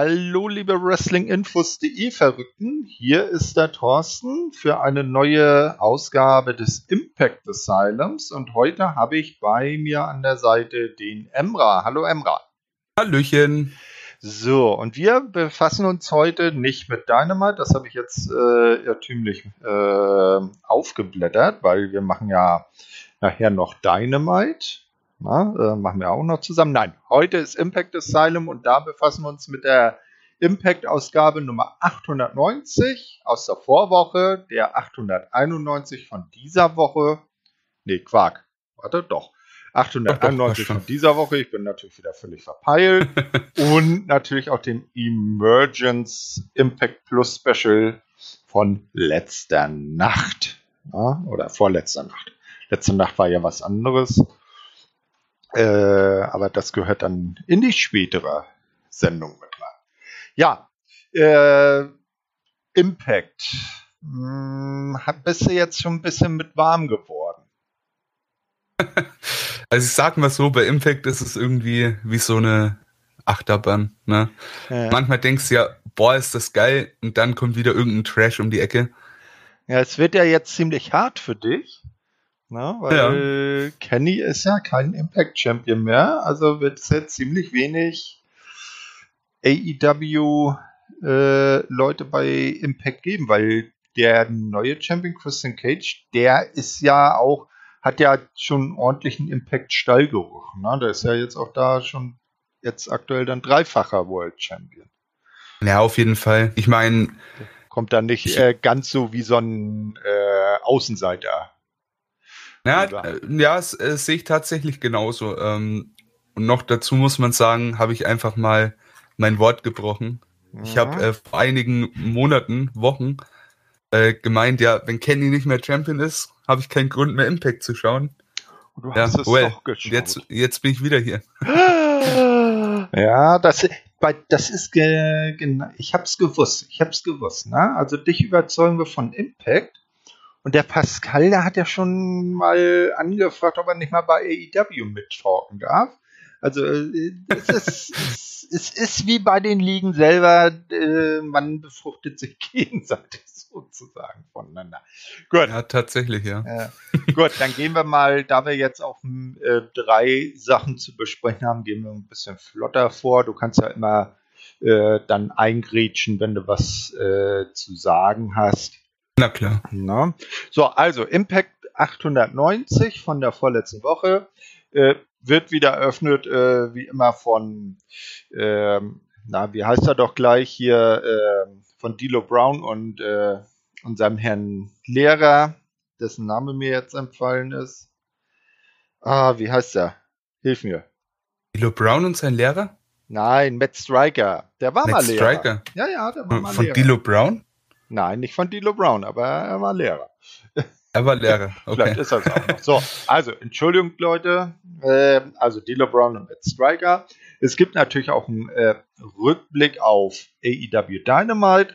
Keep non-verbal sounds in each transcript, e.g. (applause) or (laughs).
Hallo, liebe Wrestlinginfos.de Verrückten. Hier ist der Thorsten für eine neue Ausgabe des Impact Asylums und heute habe ich bei mir an der Seite den Emra. Hallo Emra. Hallöchen. So, und wir befassen uns heute nicht mit Dynamite, das habe ich jetzt äh, irrtümlich äh, aufgeblättert, weil wir machen ja nachher noch Dynamite. Na, äh, machen wir auch noch zusammen. Nein, heute ist Impact Asylum und da befassen wir uns mit der Impact-Ausgabe Nummer 890 aus der Vorwoche, der 891 von dieser Woche. Nee, Quark. Warte, doch. 891 von dieser Woche. Ich bin natürlich wieder völlig verpeilt. (laughs) und natürlich auch dem Emergence Impact Plus Special von letzter Nacht. Ja, oder vorletzter Nacht. Letzte Nacht war ja was anderes. Äh, aber das gehört dann in die spätere Sendung mit rein. Ja, äh, Impact. Hm, bist du jetzt schon ein bisschen mit warm geworden? (laughs) Also ich sag mal so, bei Impact ist es irgendwie wie so eine Achterbahn. Ne? Ja. Manchmal denkst du ja, boah, ist das geil, und dann kommt wieder irgendein Trash um die Ecke. Ja, es wird ja jetzt ziemlich hart für dich. Ne? weil ja. Kenny ist ja kein Impact Champion mehr, also wird es jetzt ziemlich wenig AEW äh, Leute bei Impact geben, weil der neue Champion Christian Cage, der ist ja auch, hat ja schon ordentlichen Impact Stallgeruch. Ne? Der ist ja jetzt auch da schon jetzt aktuell dann dreifacher World Champion. Ja, auf jeden Fall. Ich meine, kommt da nicht äh, ganz so wie so ein äh, Außenseiter ja, äh, ja, das äh, sehe ich tatsächlich genauso. Ähm, und noch dazu muss man sagen, habe ich einfach mal mein Wort gebrochen. Mhm. Ich habe äh, vor einigen Monaten, Wochen äh, gemeint, ja, wenn Kenny nicht mehr Champion ist, habe ich keinen Grund mehr Impact zu schauen. Du hast ja, es well, doch geschaut. Jetzt, jetzt bin ich wieder hier. (laughs) ja, das, das ist genau. Ich habe es gewusst. Ich habe es gewusst. Ne? Also dich überzeugen wir von Impact. Und der Pascal, der hat ja schon mal angefragt, ob er nicht mal bei AEW mittalken darf. Also äh, es, ist, (laughs) es, ist wie bei den Ligen selber, äh, man befruchtet sich (laughs) gegenseitig sozusagen voneinander. Gut. Ja, tatsächlich, ja. Äh, gut, dann gehen wir mal, da wir jetzt auch äh, drei Sachen zu besprechen haben, gehen wir ein bisschen flotter vor. Du kannst ja immer dann eingrätschen, wenn du was zu sagen hast. Na klar. Na. So, also Impact 890 von der vorletzten Woche äh, wird wieder eröffnet, äh, wie immer von, ähm, na, wie heißt er doch gleich hier, äh, von Dilo Brown und äh, unserem Herrn Lehrer, dessen Name mir jetzt empfallen ist. Ah, wie heißt er? Hilf mir. Dilo Brown und sein Lehrer? Nein, Matt Striker. Der war Matt mal Lehrer. Striker. Ja, ja, der war mal von Lehrer. Von Dilo Brown? Nein, nicht von Dilo Brown, aber er war Lehrer. Er war Lehrer, (laughs) okay. Vielleicht ist das auch noch. So, also, Entschuldigung, Leute. Äh, also, Dilo Brown und Matt Striker. Es gibt natürlich auch einen äh, Rückblick auf AEW Dynamite,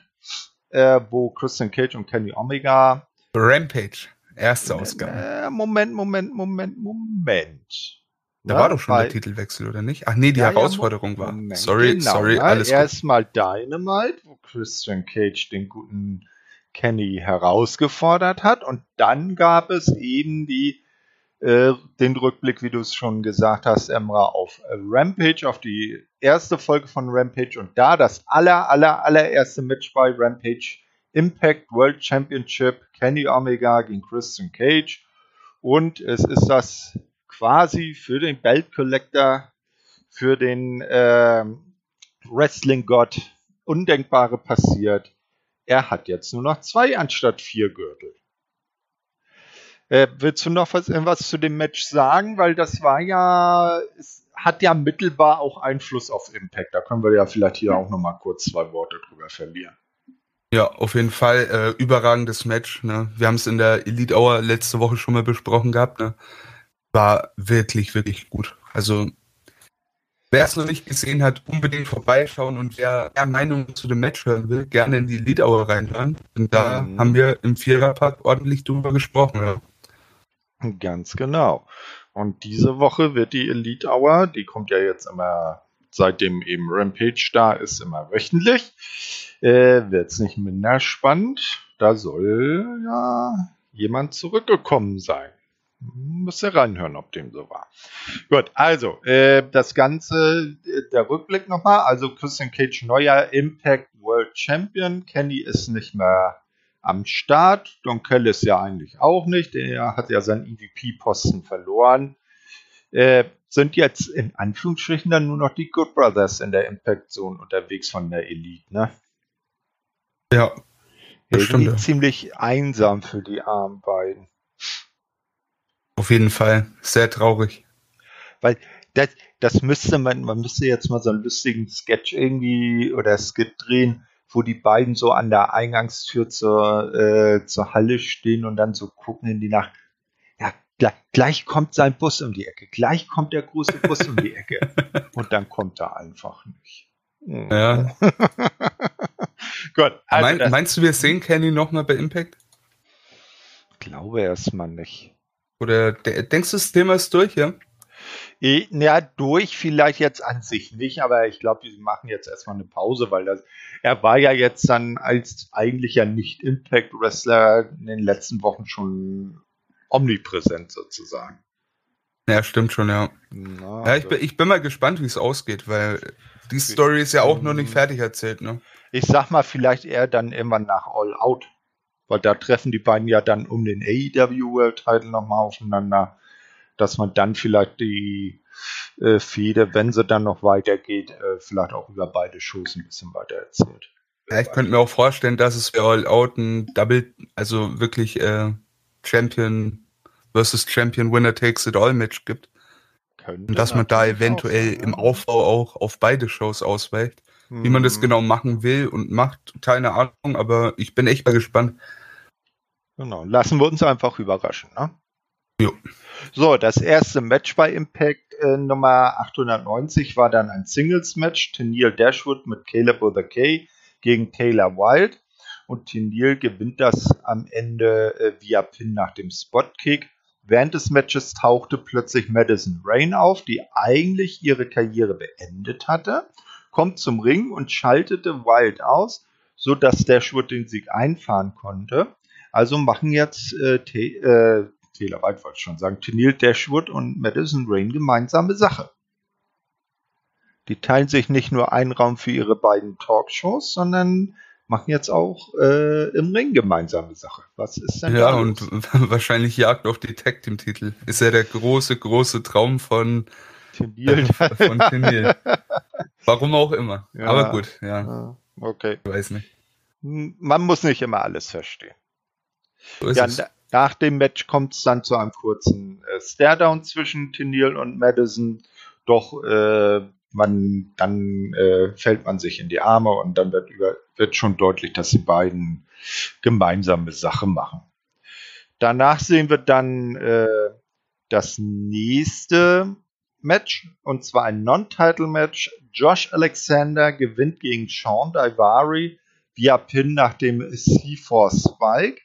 äh, wo Christian Cage und Kenny Omega. Rampage, erste Ausgabe. Äh, Moment, Moment, Moment, Moment. Da ja, war doch schon der Titelwechsel, oder nicht? Ach nee, die ja, Herausforderung ja, war. Sorry, genau, sorry, alles gut. Erstmal Dynamite, wo Christian Cage den guten Kenny herausgefordert hat. Und dann gab es eben die, äh, den Rückblick, wie du es schon gesagt hast, Emra, auf Rampage, auf die erste Folge von Rampage. Und da das aller, aller, allererste Match bei Rampage Impact World Championship, Kenny Omega gegen Christian Cage. Und es ist das quasi für den Belt Collector, für den äh, Wrestling-Gott Undenkbare passiert. Er hat jetzt nur noch zwei anstatt vier Gürtel. Äh, willst du noch was, was zu dem Match sagen? Weil das war ja, es hat ja mittelbar auch Einfluss auf Impact. Da können wir ja vielleicht hier auch noch mal kurz zwei Worte drüber verlieren. Ja, auf jeden Fall äh, überragendes Match. Ne? Wir haben es in der Elite Hour letzte Woche schon mal besprochen gehabt. Ne? War wirklich, wirklich gut. Also wer es noch nicht gesehen hat, unbedingt vorbeischauen und wer mehr Meinung zu dem Match hören will, gerne in die Lead Hour reinhören. Und da mhm. haben wir im Viererpack ordentlich drüber gesprochen. Ja. Ganz genau. Und diese Woche wird die Elite Hour, die kommt ja jetzt immer seitdem eben Rampage da ist, immer wöchentlich. Äh, Wird es nicht minder spannend. Da soll ja jemand zurückgekommen sein. Müsst ihr reinhören, ob dem so war. Gut, also, äh, das Ganze, äh, der Rückblick nochmal. Also, Christian Cage, neuer Impact World Champion. Kenny ist nicht mehr am Start. Don Kellis ja eigentlich auch nicht. Er hat ja seinen EVP-Posten verloren. Äh, sind jetzt in Anführungsstrichen dann nur noch die Good Brothers in der Impact Zone unterwegs von der Elite, ne? Ja. Irgendwie stimmt, ziemlich einsam für die armen beiden. Auf jeden Fall. Sehr traurig. Weil das, das müsste man, man müsste jetzt mal so einen lustigen Sketch irgendwie oder Skit drehen, wo die beiden so an der Eingangstür zur, äh, zur Halle stehen und dann so gucken in die Nacht. Ja, gleich, gleich kommt sein Bus um die Ecke, gleich kommt der große Bus um die Ecke. (laughs) Und dann kommt er einfach nicht. Ja. (laughs) Gut. Also mein, meinst du, wir sehen Kenny nochmal bei Impact? Ich glaube erstmal nicht. Oder denkst du, das Thema ist durch, ja? Ja, durch vielleicht jetzt an sich nicht, aber ich glaube, die machen jetzt erstmal eine Pause, weil das, er war ja jetzt dann als eigentlicher Nicht-Impact-Wrestler in den letzten Wochen schon omnipräsent sozusagen. Ja, stimmt schon, ja. Na, ja, ich bin, ich bin mal gespannt, wie es ausgeht, weil die Story ist ja auch noch nicht fertig erzählt, ne? Ich sag mal, vielleicht eher dann immer nach All Out. Weil da treffen die beiden ja dann um den AEW World Title nochmal aufeinander. Dass man dann vielleicht die äh, Fehde, wenn sie dann noch weitergeht, äh, vielleicht auch über beide Shows ein bisschen weiter erzählt. Ja, ich könnte mir auch vorstellen, dass es für All Out ein Double, also wirklich äh, Champion versus Champion Winner Takes It All Match gibt. Und dass man da eventuell im Aufbau auch auf beide Shows ausweicht. Wie man das mhm. genau machen will und macht, keine Ahnung, aber ich bin echt mal gespannt. Genau, lassen wir uns einfach überraschen. Ne? Jo. So, das erste Match bei Impact äh, Nummer 890 war dann ein Singles-Match. Tennille Dashwood mit Caleb the K gegen Taylor Wilde. Und Tennille gewinnt das am Ende äh, via Pin nach dem Spot-Kick. Während des Matches tauchte plötzlich Madison Rain auf, die eigentlich ihre Karriere beendet hatte, kommt zum Ring und schaltete Wild aus, sodass Dashwood den Sieg einfahren konnte. Also machen jetzt äh, äh, Taylor White wollte ich schon sagen, Tennille Dashwood und Madison Rain gemeinsame Sache. Die teilen sich nicht nur einen Raum für ihre beiden Talkshows, sondern machen jetzt auch äh, im Ring gemeinsame Sache. Was ist denn Ja, und (laughs) wahrscheinlich Jagd auf die Tag Team Titel. Ist ja der große, große Traum von Tennille. von Tennille. Warum auch immer. Ja, Aber gut, ja. Okay. Ich weiß nicht. Man muss nicht immer alles verstehen. So ja, nach dem Match kommt es dann zu einem kurzen äh, Staredown zwischen Tennille und Madison. Doch äh, man, dann äh, fällt man sich in die Arme und dann wird, über, wird schon deutlich, dass die beiden gemeinsame Sache machen. Danach sehen wir dann äh, das nächste Match und zwar ein Non-Title-Match. Josh Alexander gewinnt gegen Sean Daivari via Pin nach dem C4 Spike.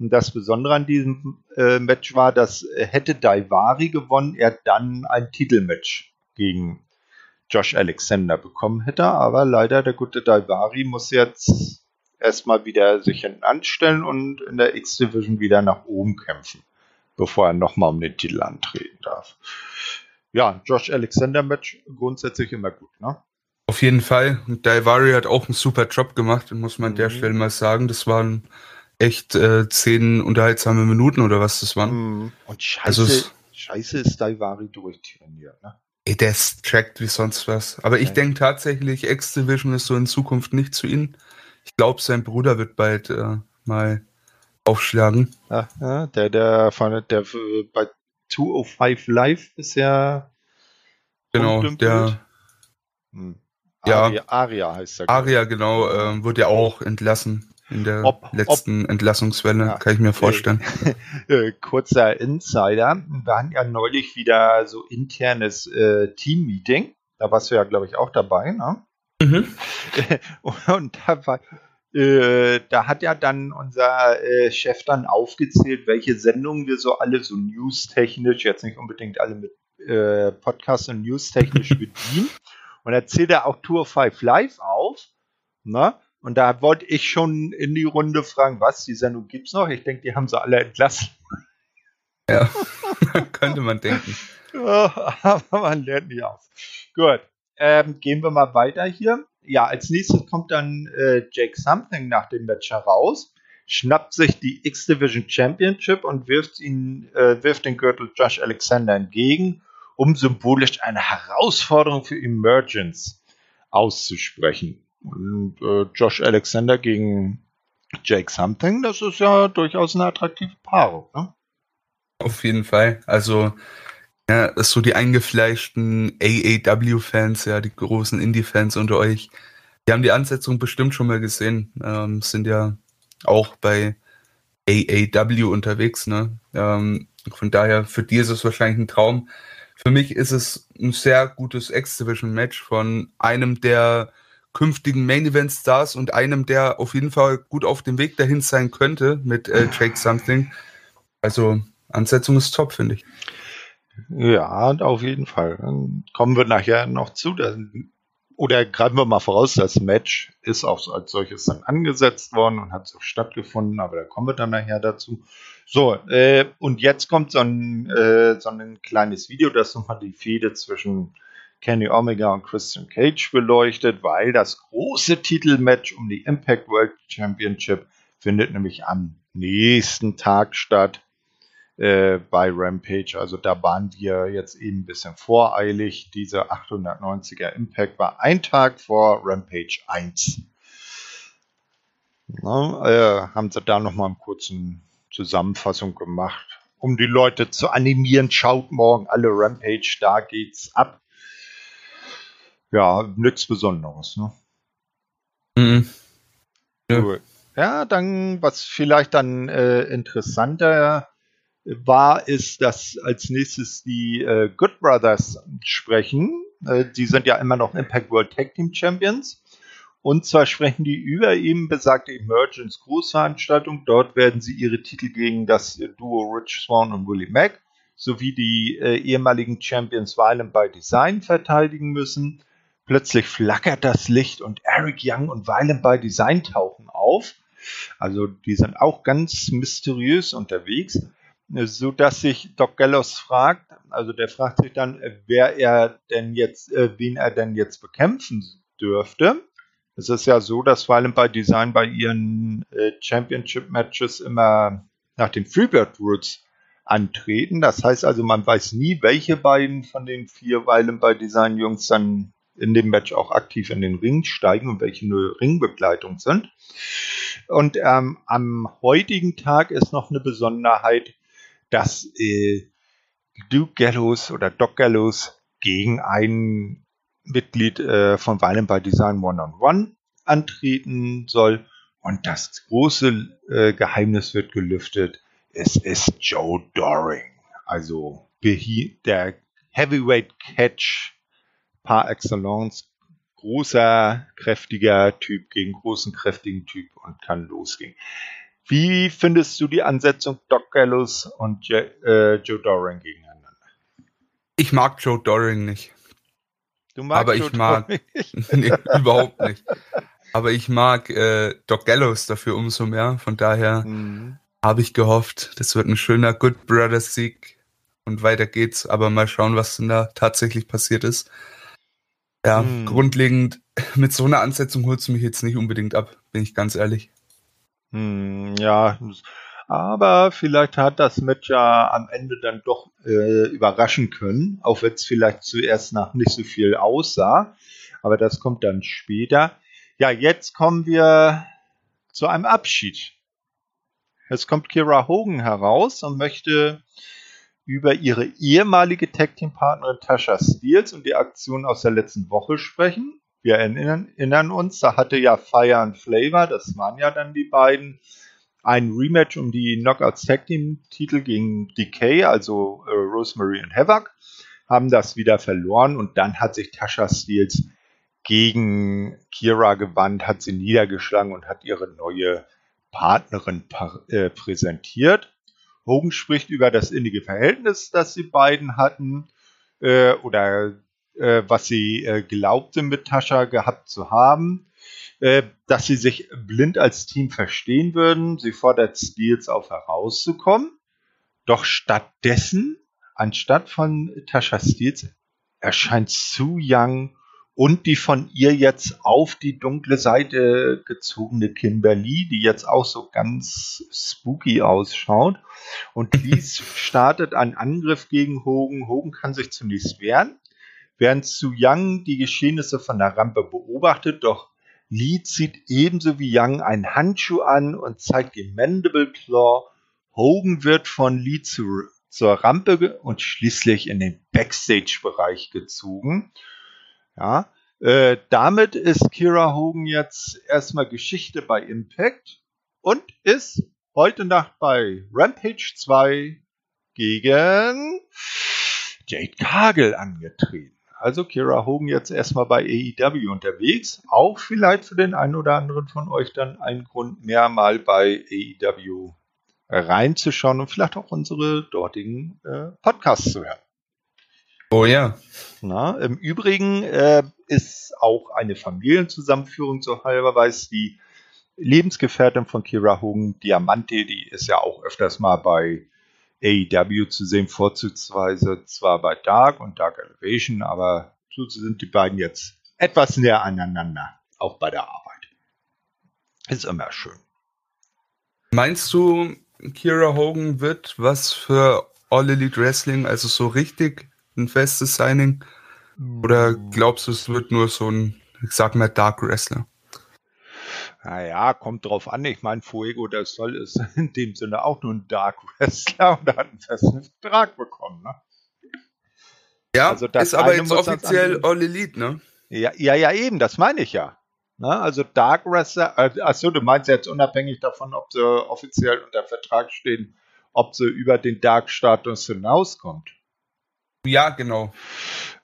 Und das Besondere an diesem äh, Match war, dass äh, hätte Daivari gewonnen, er dann ein Titelmatch gegen Josh Alexander bekommen hätte, aber leider der gute Daivari muss jetzt erstmal wieder sich hinten anstellen und in der X-Division wieder nach oben kämpfen, bevor er nochmal um den Titel antreten darf. Ja, Josh Alexander Match grundsätzlich immer gut, ne? Auf jeden Fall. Und Daivari hat auch einen super Job gemacht, muss man an der mhm. Stelle mal sagen. Das waren echt äh, zehn unterhaltsame Minuten oder was das waren. Mhm. Und scheiße, also, scheiße ist Daivari durchtrainiert, ne? Ey, der ist tracked wie sonst was. Aber ich denke tatsächlich, X-Division ist so in Zukunft nicht zu ihnen. Ich glaube, sein Bruder wird bald äh, mal aufschlagen. Ja, ja, der, der von der bei 205 Live ist ja. Genau, der. Hm. Aria, ja, Aria heißt der. Aria, genau, äh, wurde ja auch entlassen in der ob, letzten ob, Entlassungswelle, ja, kann ich mir vorstellen. (laughs) Äh, kurzer Insider. Wir hatten ja neulich wieder so internes äh, Team-Meeting. Da warst du ja, glaube ich, auch dabei, ne? Mhm. (laughs) Und da, war, äh, da hat ja dann unser äh, Chef dann aufgezählt, welche Sendungen wir so alle so news-technisch, jetzt nicht unbedingt alle mit äh, Podcast und news-technisch (laughs) bedienen. Und da zählt er auch Tour 5 Live auf. Ne? Und da wollte ich schon in die Runde fragen, was, die Sendung gibt's noch? Ich denke, die haben sie alle entlassen. Ja, (laughs) (laughs) könnte man denken. aber man lernt nie aus. Gut, ähm, gehen wir mal weiter hier. Ja, als nächstes kommt dann äh, Jake Something nach dem Match heraus, schnappt sich die X-Division Championship und wirft ihn, äh, wirft den Gürtel Josh Alexander entgegen, um symbolisch eine Herausforderung für Emergence auszusprechen. Und äh, Josh Alexander gegen Jake Something, das ist ja durchaus eine attraktive Paarung. Ne? Auf jeden Fall. Also, ja, ist so die eingefleischten AAW-Fans, ja, die großen Indie-Fans unter euch, die haben die Ansetzung bestimmt schon mal gesehen. Ähm, sind ja auch bei AAW unterwegs, ne? Ähm, von daher, für die ist es wahrscheinlich ein Traum. Für mich ist es ein sehr gutes X-Division-Match von einem der künftigen Main Event Stars und einem, der auf jeden Fall gut auf dem Weg dahin sein könnte mit äh, Jake Something. Also Ansetzung ist top, finde ich. Ja, auf jeden Fall. Dann kommen wir nachher noch zu. Oder greifen wir mal voraus, das Match ist auch als solches dann angesetzt worden und hat so stattgefunden, aber da kommen wir dann nachher dazu. So, äh, und jetzt kommt so ein, äh, so ein kleines Video, das nochmal die Fehde zwischen Kenny Omega und Christian Cage beleuchtet, weil das große Titelmatch um die Impact World Championship findet nämlich am nächsten Tag statt äh, bei Rampage. Also da waren wir jetzt eben ein bisschen voreilig. Diese 890er Impact war ein Tag vor Rampage 1. Na, äh, haben sie da nochmal einen kurzen Zusammenfassung gemacht, um die Leute zu animieren. Schaut morgen alle Rampage, da geht's ab. Ja, nichts Besonderes. Ne? Mhm. Ja. ja. dann, was vielleicht dann äh, interessanter war, ist, dass als nächstes die äh, Good Brothers sprechen. Äh, die sind ja immer noch Impact World Tag Team Champions. Und zwar sprechen die über eben besagte Emergence Großveranstaltung. Dort werden sie ihre Titel gegen das Duo Rich Swan und Willie Mack sowie die äh, ehemaligen Champions Violent by Design verteidigen müssen. Plötzlich flackert das Licht und Eric Young und Violent by Design tauchen auf. Also die sind auch ganz mysteriös unterwegs so dass sich Doc Gallows fragt, also der fragt sich dann, wer er denn jetzt, äh, wen er denn jetzt bekämpfen dürfte. Es ist ja so, dass allem bei Design bei ihren äh, Championship Matches immer nach den Freebird Rules antreten. Das heißt also, man weiß nie, welche beiden von den vier Weilen bei Design Jungs dann in dem Match auch aktiv in den Ring steigen und welche nur Ringbegleitung sind. Und ähm, am heutigen Tag ist noch eine Besonderheit, dass äh, Duke Gallows oder Doc Gallows gegen ein Mitglied äh, von Violent by Design One-on-One -on -One antreten soll. Und das große äh, Geheimnis wird gelüftet. Es ist Joe Doring. Also der Heavyweight Catch par excellence. Großer, kräftiger Typ gegen großen, kräftigen Typ und kann losgehen. Wie findest du die Ansetzung Doc Gallows und Je äh, Joe Doring gegeneinander? Ich mag Joe Doring nicht. Du magst Aber Joe ich mag (laughs) nee, überhaupt nicht. Aber ich mag äh, Doc Gallows dafür umso mehr. Von daher mhm. habe ich gehofft, das wird ein schöner Good Brothers Sieg und weiter geht's. Aber mal schauen, was denn da tatsächlich passiert ist. Ja, mhm. grundlegend mit so einer Ansetzung holst du mich jetzt nicht unbedingt ab, bin ich ganz ehrlich. Hm, ja, aber vielleicht hat das Match ja am Ende dann doch äh, überraschen können, auch wenn es vielleicht zuerst nach nicht so viel aussah. Aber das kommt dann später. Ja, jetzt kommen wir zu einem Abschied. Jetzt kommt Kira Hogan heraus und möchte über ihre ehemalige Tag Team Partnerin Tasha Steels und die Aktion aus der letzten Woche sprechen. Wir erinnern, erinnern uns, da hatte ja Fire and Flavor, das waren ja dann die beiden, ein Rematch um die Knockouts Tag Team Titel gegen Decay, also äh, Rosemary und Havoc, haben das wieder verloren und dann hat sich Tasha Steels gegen Kira gewandt, hat sie niedergeschlagen und hat ihre neue Partnerin äh, präsentiert. Hogan spricht über das innige Verhältnis, das sie beiden hatten, äh, oder äh, was sie äh, glaubte mit Tascha gehabt zu haben, äh, dass sie sich blind als Team verstehen würden. Sie fordert Steels auf herauszukommen. Doch stattdessen, anstatt von Tascha Steels, erscheint Su Young und die von ihr jetzt auf die dunkle Seite gezogene Kimberly, die jetzt auch so ganz spooky ausschaut. Und (laughs) dies startet einen Angriff gegen Hogan. Hogan kann sich zunächst wehren, während Su Young die Geschehnisse von der Rampe beobachtet, doch Lee zieht ebenso wie Young einen Handschuh an und zeigt den Mandible Claw. Hogan wird von Lee zu, zur Rampe und schließlich in den Backstage-Bereich gezogen. Ja, äh, damit ist Kira Hogan jetzt erstmal Geschichte bei Impact und ist heute Nacht bei Rampage 2 gegen Jade Cargill angetreten. Also Kira Hogan jetzt erstmal bei AEW unterwegs. Auch vielleicht für den einen oder anderen von euch dann ein Grund mehr mal bei AEW reinzuschauen und vielleicht auch unsere dortigen äh, Podcasts zu hören. Oh ja. Na, Im Übrigen äh, ist auch eine Familienzusammenführung so halber weiß die Lebensgefährtin von Kira Hogan, Diamante, die ist ja auch öfters mal bei AEW zu sehen, vorzugsweise zwar bei Dark und Dark Elevation, aber so sind die beiden jetzt etwas näher aneinander, auch bei der Arbeit. Ist immer schön. Meinst du, Kira Hogan wird was für All Elite Wrestling, also so richtig ein festes Signing? Oder glaubst du, es wird nur so ein, ich sag mal, Dark Wrestler? Naja, kommt drauf an. Ich meine, Fuego del Sol ist (laughs) in dem Sinne auch nur ein Dark Wrestler und hat einen festen Vertrag bekommen, ne? Ja, also ist aber jetzt offiziell All Elite, ne? Ja, ja, ja, eben, das meine ich ja. Ne? Also Dark Wrestler, äh, achso, du meinst jetzt unabhängig davon, ob sie offiziell unter Vertrag stehen, ob sie über den Dark-Status hinauskommt. Ja, genau.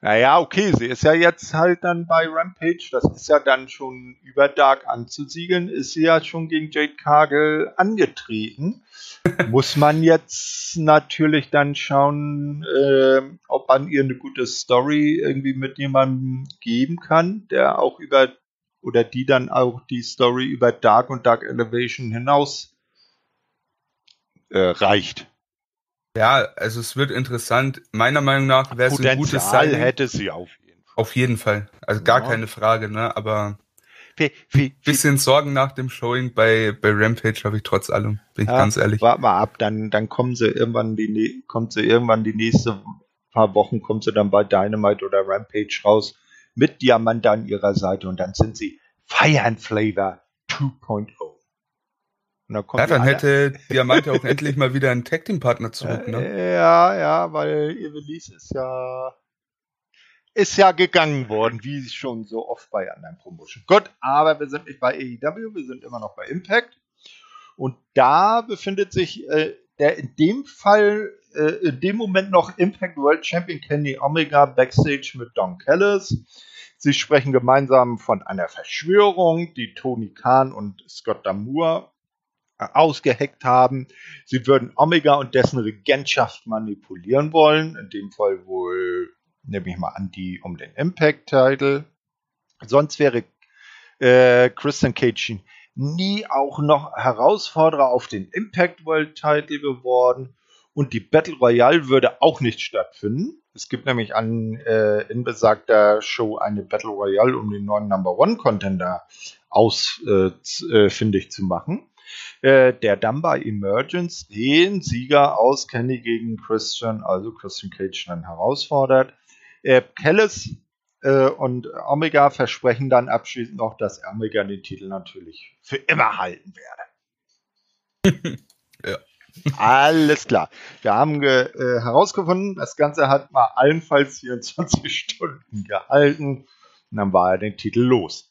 Naja, okay, sie ist ja jetzt halt dann bei Rampage, das ist ja dann schon über Dark anzusiegeln, ist sie ja schon gegen Jade Cargill angetreten. (laughs) Muss man jetzt natürlich dann schauen, äh, ob man ihr eine gute Story irgendwie mit jemandem geben kann, der auch über oder die dann auch die Story über Dark und Dark Elevation hinaus äh, reicht. Ja, also es wird interessant. Meiner Meinung nach wäre es ein gutes Signing. hätte sie auf jeden Fall. Auf jeden Fall. Also gar ja. keine Frage, ne? Aber wie, wie, bisschen Sorgen nach dem Showing bei, bei Rampage habe ich trotz allem, bin ja, ich ganz ehrlich. Warte mal ab, dann, dann kommen sie irgendwann die kommt sie irgendwann die nächste paar Wochen kommt sie dann bei Dynamite oder Rampage raus mit Diamant an ihrer Seite und dann sind sie Fire and Flavor 2.0. Dann ja, dann hätte Diamante auch endlich mal wieder einen Tag Team Partner zurück, ne? Ja, ja, weil Evelise ist ja ist ja gegangen worden, wie schon so oft bei anderen Promotion. Gut, aber wir sind nicht bei AEW, wir sind immer noch bei Impact. Und da befindet sich äh, der in dem Fall, äh, in dem Moment noch Impact World Champion Kenny Omega backstage mit Don Callis. Sie sprechen gemeinsam von einer Verschwörung, die Tony Khan und Scott Damour ausgeheckt haben. Sie würden Omega und dessen Regentschaft manipulieren wollen. In dem Fall wohl, nehme ich mal an, die um den Impact-Title. Sonst wäre äh, Christian Cage nie auch noch Herausforderer auf den Impact World Title geworden. Und die Battle Royale würde auch nicht stattfinden. Es gibt nämlich an, äh, in besagter Show eine Battle Royale, um den neuen Number One Contender ausfindig äh, äh zu machen äh, der dann bei Emergence den Sieger aus Kenny gegen Christian, also Christian Cage, dann herausfordert. Äh, Kellis äh, und Omega versprechen dann abschließend noch, dass Omega den Titel natürlich für immer halten werde. (laughs) ja. Alles klar. Wir haben äh, herausgefunden, das Ganze hat mal allenfalls 24 (laughs) Stunden gehalten. Und dann war er den Titel los.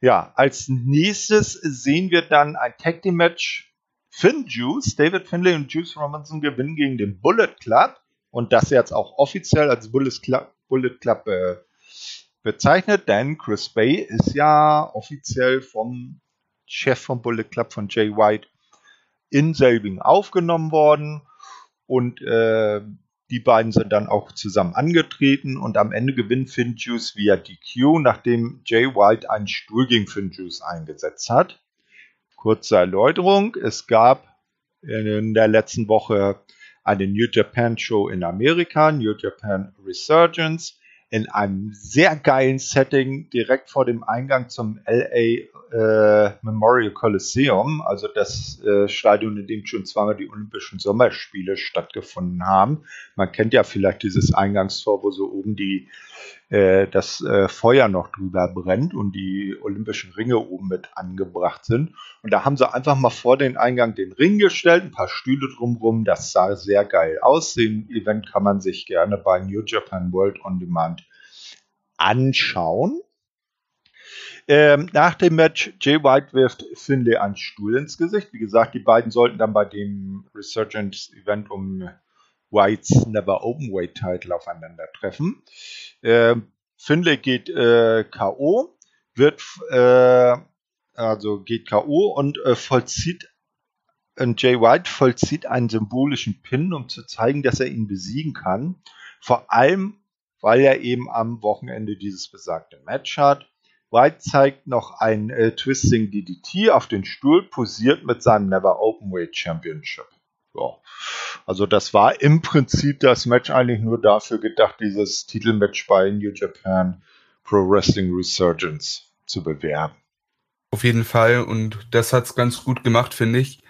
Ja, als nächstes sehen wir dann ein Tag Team Match. Finn Juice, David Finlay und Juice Robinson gewinnen gegen den Bullet Club und das jetzt auch offiziell als Bullet Club, Bullet Club äh, bezeichnet, denn Chris Bay ist ja offiziell vom Chef vom Bullet Club von Jay White in Selbing aufgenommen worden und äh, die beiden sind dann auch zusammen angetreten und am Ende gewinnt Finn Juice via DQ, nachdem Jay White einen Stuhl gegen Finn Juice eingesetzt hat. Kurze Erläuterung. Es gab in der letzten Woche eine New Japan Show in Amerika, New Japan Resurgence, in einem sehr geilen Setting direkt vor dem Eingang zum LA äh, Memorial Coliseum, also das äh, Stadion, in dem schon zweimal die Olympischen Sommerspiele stattgefunden haben. Man kennt ja vielleicht dieses Eingangstor, wo so oben die äh, das äh, Feuer noch drüber brennt und die Olympischen Ringe oben mit angebracht sind. Und da haben sie einfach mal vor den Eingang den Ring gestellt, ein paar Stühle drumrum. Das sah sehr geil aus. Den Event kann man sich gerne bei New Japan World on Demand anschauen. Ähm, nach dem Match, Jay White wirft Finlay einen Stuhl ins Gesicht. Wie gesagt, die beiden sollten dann bei dem Resurgence Event um Whites Never Openweight Title aufeinandertreffen. Äh, Finlay geht äh, K.O., wird äh, also geht K.O. und äh, vollzieht und Jay White vollzieht einen symbolischen Pin, um zu zeigen, dass er ihn besiegen kann. Vor allem, weil er eben am Wochenende dieses besagte Match hat. White zeigt noch ein äh, Twisting DDT auf den Stuhl, posiert mit seinem Never Openweight Championship. Ja. Also das war im Prinzip das Match eigentlich nur dafür gedacht, dieses Titelmatch bei New Japan Pro Wrestling Resurgence zu bewerben. Auf jeden Fall und das hat's ganz gut gemacht, finde ich.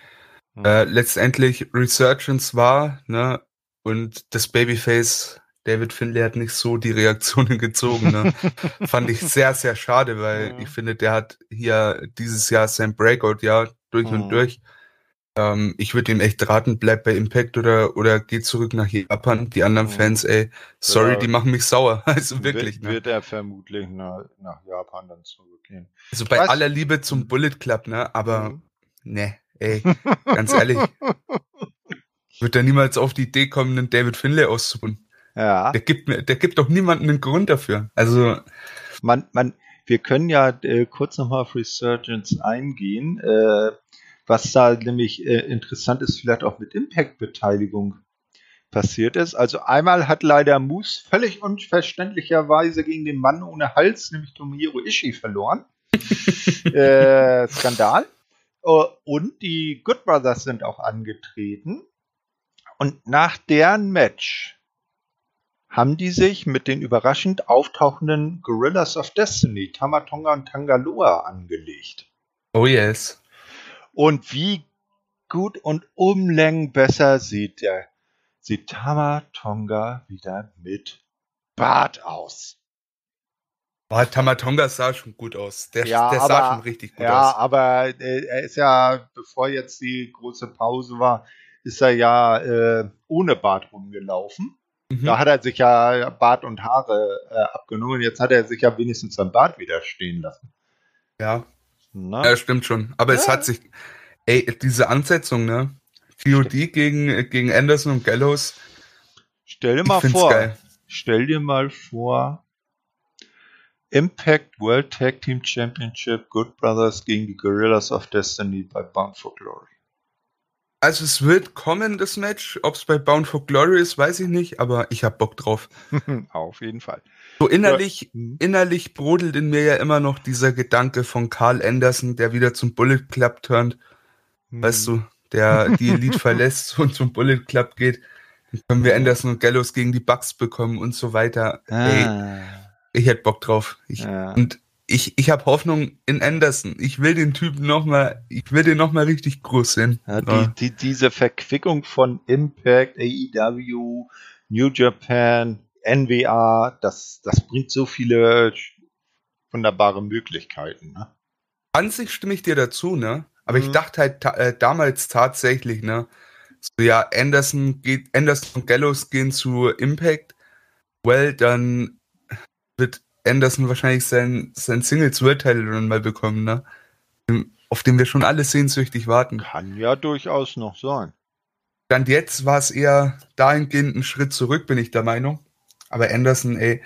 Mhm. Äh, letztendlich Resurgence war, ne, und das Babyface David Finlay hat nicht so die Reaktionen (laughs) gezogen. Ne? Fand ich sehr, sehr schade, weil (laughs) mhm. ich finde, der hat hier dieses Jahr sein Breakout-Jahr durch mhm. und durch. Ähm, ich würde ihm echt raten, bleib bei Impact oder, oder geh zurück nach Japan. Die anderen mhm. Fans, ey, sorry, ja, die machen mich sauer. (laughs) Also wirklich. Wird, ne? wird er vermutlich nach, nach Japan dann zurückgehen. Also bei aller Liebe zum Bullet Club, ne, aber mhm. ne, ey, (laughs) ganz ehrlich. wird er niemals auf die Idee kommen, einen David Finlay auszubauen. Ja. Der gibt mir, der gibt doch niemanden einen Grund dafür. Also. Man, man, wir können ja äh, kurz nochmal auf Resurgence eingehen. Äh, was da nämlich äh, interessant ist, vielleicht auch mit Impact-Beteiligung passiert ist. Also einmal hat leider Moose völlig unverständlicherweise gegen den Mann ohne Hals, nämlich Tomohiro Ishii, verloren. (laughs) äh, Skandal. Uh, und die Good Brothers sind auch angetreten. Und nach deren Match haben die sich mit den überraschend auftauchenden Gorillas of Destiny, Tamatonga und Tangaloa, angelegt. Oh yes. Und wie gut und Umlängen besser sieht der sieht Tamatonga wieder mit Bart aus. Boah, Tamatonga sah schon gut aus. Der, ja, der aber, sah schon richtig gut ja, aus. Ja, aber äh, er ist ja, bevor jetzt die große Pause war, ist er ja äh, ohne Bart rumgelaufen. Mhm. Da hat er sich ja Bart und Haare äh, abgenommen. Jetzt hat er sich ja wenigstens sein Bart wieder stehen lassen. Ja, na? Ja, stimmt schon. Aber ja. es hat sich, ey, diese Ansetzung, ne? TOD gegen, gegen Anderson und Gallows. Stell dir mal vor, geil. stell dir mal vor, Impact World Tag Team Championship Good Brothers gegen die Gorillas of Destiny bei Bound for Glory. Also es wird kommen, das Match. Ob es bei Bound for Glory ist, weiß ich nicht, aber ich hab Bock drauf. (laughs) Auf jeden Fall. So innerlich, ja. Mhm. innerlich brodelt in mir ja immer noch dieser Gedanke von Carl Anderson, der wieder zum Bullet Club turnt. Mhm. Weißt du, der die Elite (laughs) verlässt und zum Bullet Club geht. Dann können wir Anderson und Gallows gegen die Bucks bekommen und so weiter. Ah. Ey, ich hätte Bock drauf. Ich, ja. Und ich, ich habe Hoffnung in Anderson. Ich will den Typen noch mal, ich will den noch mal richtig groß sehen. Ja, die, die, diese Verquickung von Impact, AEW, New Japan, NWA, das, das bringt so viele wunderbare Möglichkeiten. Ne? An sich stimme ich dir dazu, ne? Aber mhm. ich dachte halt ta äh, damals tatsächlich, ne? So, ja, Anderson geht, Anderson und Gallows gehen zu Impact. Well, dann wird Anderson wahrscheinlich sein, sein Singles World Title Run mal bekommen, ne? Auf den wir schon alle sehnsüchtig warten. Kann ja durchaus noch sein. Dann jetzt war es eher dahingehend ein Schritt zurück, bin ich der Meinung. Aber Anderson, ey,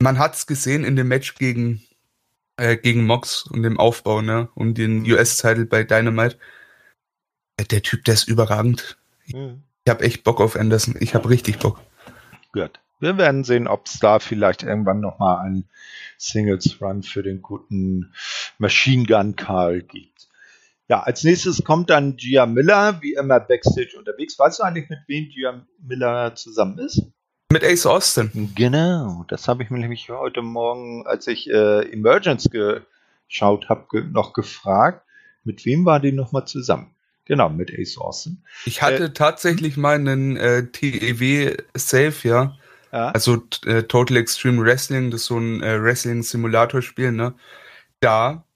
man hat's gesehen in dem Match gegen, äh, gegen Mox und dem Aufbau, ne, um den US-Title bei Dynamite. Der Typ, der ist überragend. Mhm. Ich habe echt Bock auf Anderson. Ich habe richtig Bock. Gut. Wir werden sehen, ob es da vielleicht irgendwann nochmal einen Singles Run für den guten Machine Gun Karl gibt. Ja, als nächstes kommt dann Gia Miller, wie immer Backstage unterwegs. Weißt du eigentlich, mit wem Gia Miller zusammen ist? Mit Ace Austin. Genau, das habe ich mir nämlich heute Morgen, als ich äh, Emergence geschaut habe, ge noch gefragt. Mit wem war die nochmal zusammen? Genau, mit Ace Austin. Ich hatte äh, tatsächlich mal einen äh, TEW-Safe, ja. Ja. Also äh, Total Extreme Wrestling, das ist so ein äh, Wrestling-Simulator-Spiel, ne? Da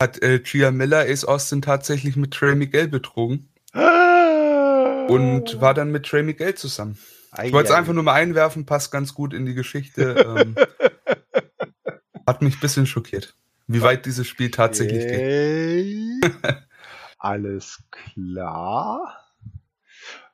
hat äh, Gia Miller Ace Austin tatsächlich mit Trey Miguel betrogen. Ah. Und war dann mit Trey Miguel zusammen. Ich wollte es einfach nur mal einwerfen, passt ganz gut in die Geschichte. ähm, (laughs) hat mich ein bisschen schockiert, wie weit dieses Spiel tatsächlich okay. geht. Alles klar.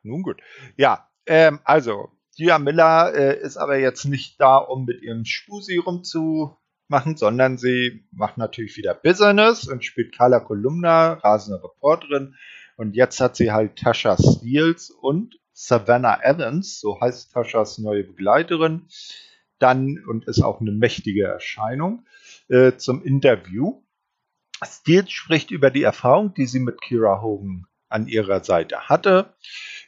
Nun gut. Ja, ähm, also, Gia Miller äh, ist aber jetzt nicht da, um mit ihrem Spusi rumzumachen, sondern sie macht natürlich wieder Business und spielt Carla Kolumna, rasende Reporterin. Und jetzt hat sie halt Tasha Steels und Savannah Evans, so heißt Taschas neue Begleiterin, dann und ist auch eine mächtige Erscheinung, äh, zum Interview. Steele spricht über die Erfahrung, die sie mit Kira Hogan an ihrer Seite hatte,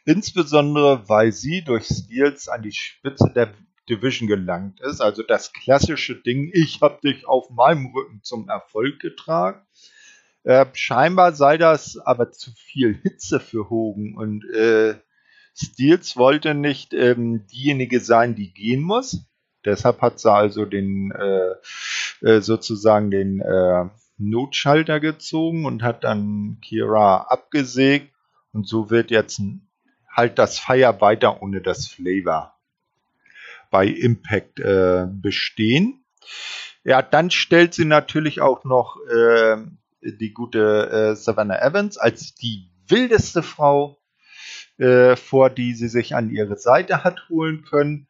insbesondere weil sie durch Steels an die Spitze der Division gelangt ist, also das klassische Ding, ich habe dich auf meinem Rücken zum Erfolg getragen. Äh, scheinbar sei das aber zu viel Hitze für Hogan und äh, Steels wollte nicht ähm, diejenige sein, die gehen muss. Deshalb hat sie also den äh, äh, sozusagen den äh, Notschalter gezogen und hat dann Kira abgesägt. Und so wird jetzt halt das Fire weiter ohne das Flavor bei Impact äh, bestehen. Ja, dann stellt sie natürlich auch noch äh, die gute äh, Savannah Evans als die wildeste Frau äh, vor die sie sich an ihre Seite hat holen können.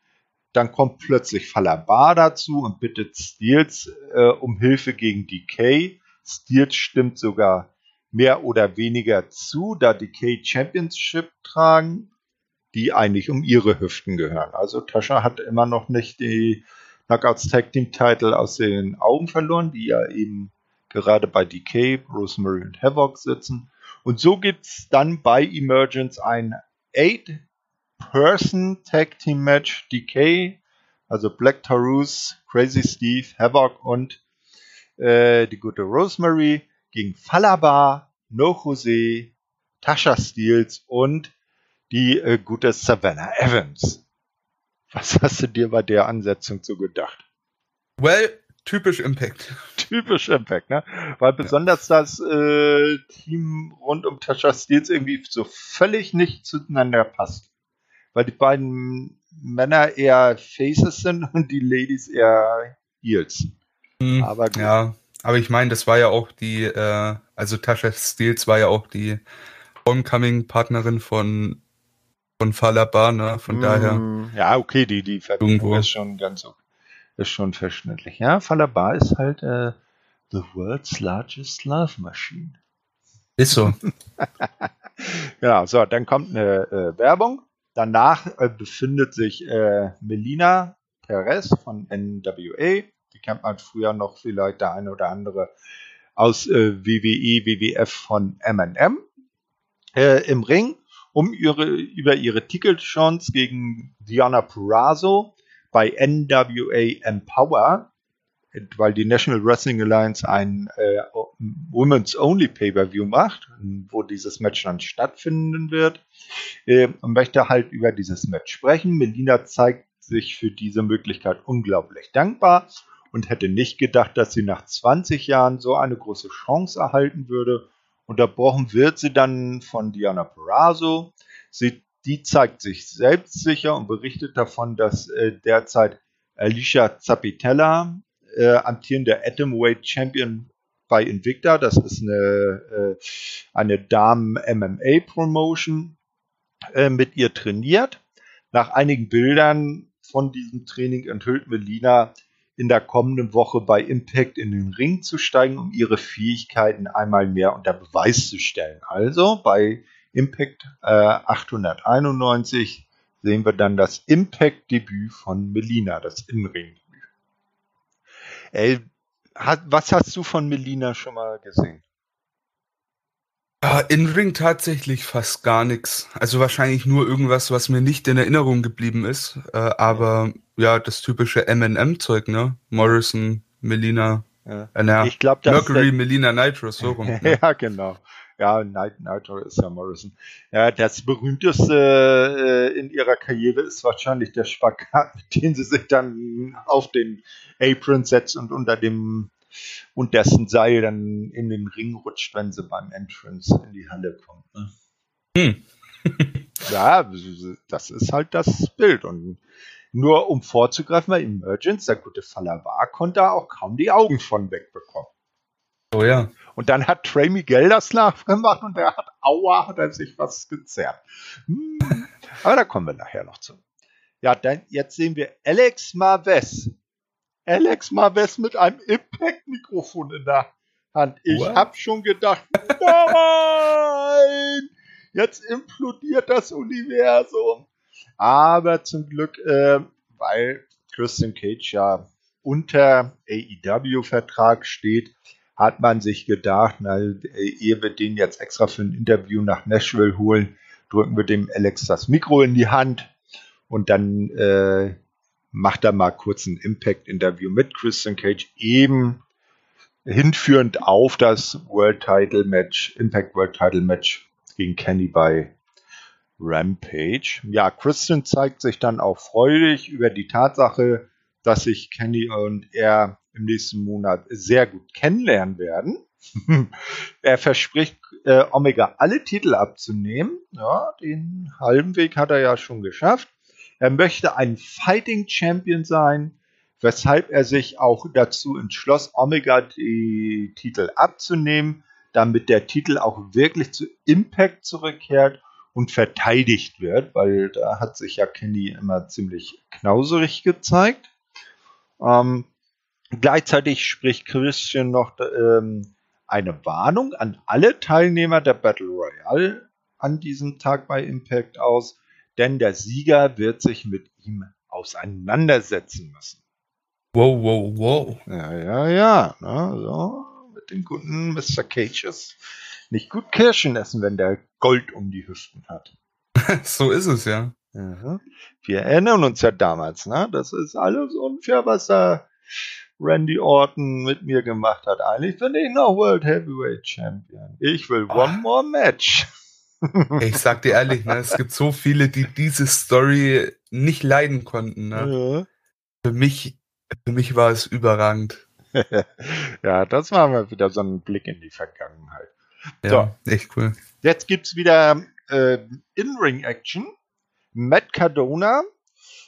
Dann kommt plötzlich Falabar dazu und bittet Steels äh, um Hilfe gegen Decay. Steels stimmt sogar mehr oder weniger zu, da Decay Championship tragen, die eigentlich um ihre Hüften gehören. Also Tascha hat immer noch nicht die Knockouts Tag Team Title aus den Augen verloren, die ja eben gerade bei Decay, Rosemary und Havoc sitzen. Und so gibt es dann bei Emergence ein 8-Person Tag Team Match. DK, also Black Taurus, Crazy Steve, Havoc und äh, die gute Rosemary gegen Falaba, No Jose, Tasha Steels und die äh, gute Savannah Evans. Was hast du dir bei der Ansetzung so gedacht? Well, Typisch Impact. (laughs) Typisch Impact, ne? Weil besonders ja. das äh, Team rund um Tasha Steels irgendwie so völlig nicht zueinander passt. Weil die beiden Männer eher Faces sind (laughs) und die Ladies eher Heels. Mhm, aber gut. Ja, aber ich meine, das war ja auch die, äh, also Tasha Steels war ja auch die Homecoming-Partnerin von von Falaba, ne? Von mm, daher. Ja, okay, die, die Verbindung ist schon ganz okay ist schon verschnittlich. Ja, Falabar ist halt äh, the world's largest love machine. Ist so. (laughs) genau, so, dann kommt eine äh, Werbung. Danach äh, befindet sich äh, Melina Perez von NWA. Die kennt man früher noch vielleicht der eine oder andere aus äh, WWE, WWF von M&M im Ring um ihre, über ihre Titelchance gegen Diana Purrazzo bei NWA Empower, weil die National Wrestling Alliance ein äh, Women's Only Pay-Per-View macht, wo dieses Match dann stattfinden wird, äh, und möchte halt über dieses Match sprechen. Melina zeigt sich für diese Möglichkeit unglaublich dankbar und hätte nicht gedacht, dass sie nach 20 Jahren so eine große Chance erhalten würde. Unterbrochen wird sie dann von Diana Perazzo. Sie die zeigt sich selbstsicher und berichtet davon, dass äh, derzeit Alicia Zapitella, äh, amtierender Atomweight Champion bei Invicta, das ist eine, äh, eine Damen-MMA-Promotion, äh, mit ihr trainiert. Nach einigen Bildern von diesem Training enthüllt Melina in der kommenden Woche bei Impact in den Ring zu steigen, um ihre Fähigkeiten einmal mehr unter Beweis zu stellen. Also bei Impact äh, 891 sehen wir dann das Impact-Debüt von Melina, das Innenring-Debüt. Ey, hat, was hast du von Melina schon mal gesehen? Ja, in Ring tatsächlich fast gar nichts. Also wahrscheinlich nur irgendwas, was mir nicht in Erinnerung geblieben ist. Äh, aber ja, das typische M&M-Zeug, ne? Morrison, Melina, Ja. äh, na, Ich glaube, das Mercury, Melina, Nitro, so rum. (laughs) Ne? ja, genau. Ja, Night Nitro ist ja Morrison. Ja, das berühmteste äh, in ihrer Karriere ist wahrscheinlich der Spagat, (laughs) mit dem sie sich dann auf den Apron setzt und unter dem und dessen Seil dann in den Ring rutscht, wenn sie beim Entrance in die Halle kommt. Ne? Hm. (laughs) (laughs) ja, das ist halt das Bild. Und nur um vorzugreifen, weil Emergence, der gute Faller war, konnte er auch kaum die Augen von wegbekommen. Oh ja. Und dann hat Trey Miguel das nachgemacht und der hat, aua, hat er sich was gezerrt. Hm. Aber da kommen wir nachher noch zu. Ja, dann jetzt sehen wir Alex Marves. Alex Marves mit einem Impact-Mikrofon in der Hand. Ich What? hab schon gedacht, nein, jetzt implodiert das Universum. Aber zum Glück, äh, weil Christian Cage ja unter AEW-Vertrag steht, hat man sich gedacht, na, ehe wir den jetzt extra für ein Interview nach Nashville holen, drücken wir dem Alex das Mikro in die Hand und dann äh, macht er mal kurz ein Impact-Interview mit Christian Cage, eben hinführend auf das World Title Match, Impact World Title Match gegen Kenny bei Rampage. Ja, Christian zeigt sich dann auch freudig über die Tatsache, dass sich Kenny und er im nächsten Monat sehr gut kennenlernen werden. (laughs) er verspricht, äh, Omega alle Titel abzunehmen. Ja, den halben Weg hat er ja schon geschafft. Er möchte ein Fighting Champion sein, weshalb er sich auch dazu entschloss, Omega die Titel abzunehmen, damit der Titel auch wirklich zu Impact zurückkehrt und verteidigt wird, weil da hat sich ja Kenny immer ziemlich knauserig gezeigt. Ähm, gleichzeitig spricht Christian noch ähm, eine Warnung an alle Teilnehmer der Battle Royale an diesem Tag bei Impact aus, denn der Sieger wird sich mit ihm auseinandersetzen müssen. Wow, wow, wow. Ja, ja, ja. Ne, so, mit dem guten Mr. Cage ist nicht gut Kirschen essen, wenn der Gold um die Hüften hat. (laughs) so ist es ja. Mhm. Wir erinnern uns ja damals, ne? Das ist alles unfair, was da Randy Orton mit mir gemacht hat. Eigentlich bin ich noch World Heavyweight Champion. Ich will Ah. one more match. Ich sag dir ehrlich, ne, es gibt so viele, die diese Story nicht leiden konnten. Ne? Für mich, für mich war es überragend. (laughs) ja, das war mal wieder so ein Blick in die Vergangenheit. Ja, echt cool. Jetzt gibt's wieder äh, In-Ring-Action. Matt Cardona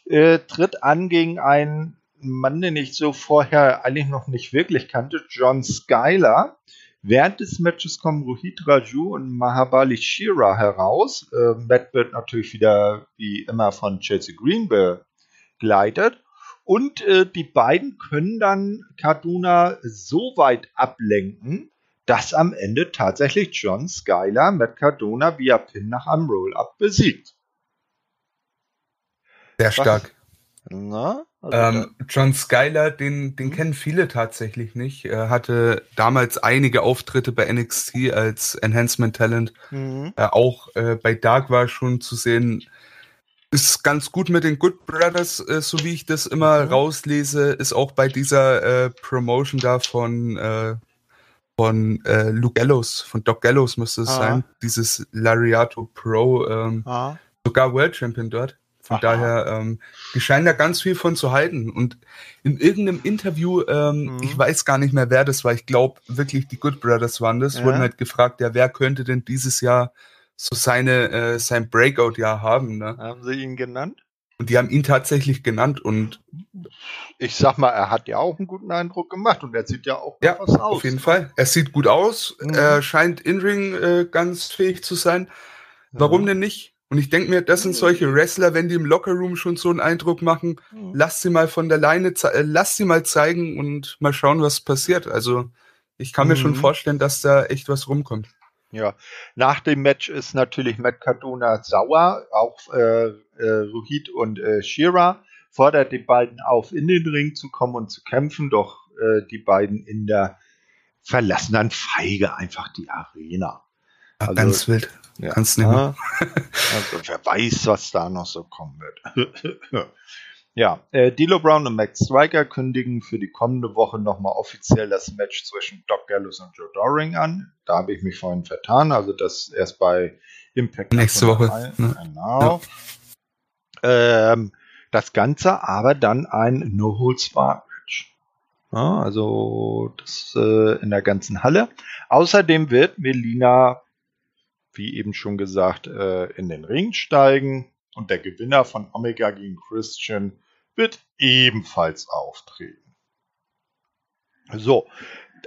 äh, tritt an gegen einen Mann, den ich so vorher eigentlich noch nicht wirklich kannte, John Skyler. Während des Matches kommen Rohit Raju und Mahabali Shira heraus. Äh, Matt wird natürlich wieder wie immer von Chelsea Green begleitet. Und äh, die beiden können dann Cardona so weit ablenken, dass am Ende tatsächlich John Skyler Matt Cardona via Pin nach einem Roll-Up besiegt. Sehr stark. Na, also Ähm, John Skyler, den, den kennen viele tatsächlich nicht. Er hatte damals einige Auftritte bei NXT als Enhancement Talent. Mhm. Äh, auch äh, bei Dark war schon zu sehen. Ist ganz gut mit den Good Brothers, äh, so wie ich das immer Mhm. rauslese. Ist auch bei dieser äh, Promotion da von, äh, von äh, Luke Gallows, von Doc Gallows müsste es Ah. sein. Dieses Lariato Pro. Ähm, Ah. sogar World Champion dort. Von Aha. daher, ähm, die scheinen da ganz viel von zu halten. Und in irgendeinem Interview, ähm, Mhm. ich weiß gar nicht mehr, wer das war, ich glaube wirklich die Good Brothers waren das, Ja. wurden halt gefragt, ja, wer könnte denn dieses Jahr so seine, äh, sein Breakout-Jahr haben, ne? Haben sie ihn genannt? Und die haben ihn tatsächlich genannt und Ich sag mal, er hat ja auch einen guten Eindruck gemacht und er sieht ja auch ja, was aus. auf jeden Fall. Er sieht gut aus, Mhm. er scheint in-Ring äh, ganz fähig zu sein. Warum Ja. denn nicht? Und ich denke mir, das sind solche Wrestler, wenn die im Lockerroom schon so einen Eindruck machen, Mhm. lass sie mal von der Leine, äh, lass sie mal zeigen und mal schauen, was passiert. Also ich kann mir schon Mhm. vorstellen, dass da echt was rumkommt. Ja, nach dem Match ist natürlich Matt Cardona sauer, auch äh, äh, Ruhid und äh, Shira fordert die beiden auf, in den Ring zu kommen und zu kämpfen, doch äh, die beiden in der verlassen dann feige einfach die Arena. Also, ganz wild. Ja, Kannst nicht mehr. (laughs) Also wer weiß, was da noch so kommen wird. ja, äh, Dilo Brown und Max Striker kündigen für die kommende Woche nochmal offiziell das Match zwischen Doc Gallows und Joe Doring an. Da habe ich mich vorhin vertan, also das erst bei Impact. Nächste Woche. Ne? Genau. Ja. Ähm, das Ganze aber dann ein No-Holds-Bar-Match. Ja, also das äh, in der ganzen Halle. Außerdem wird Melina wie eben schon gesagt, äh, in den Ring steigen und der Gewinner von Omega gegen Christian wird ebenfalls auftreten. So,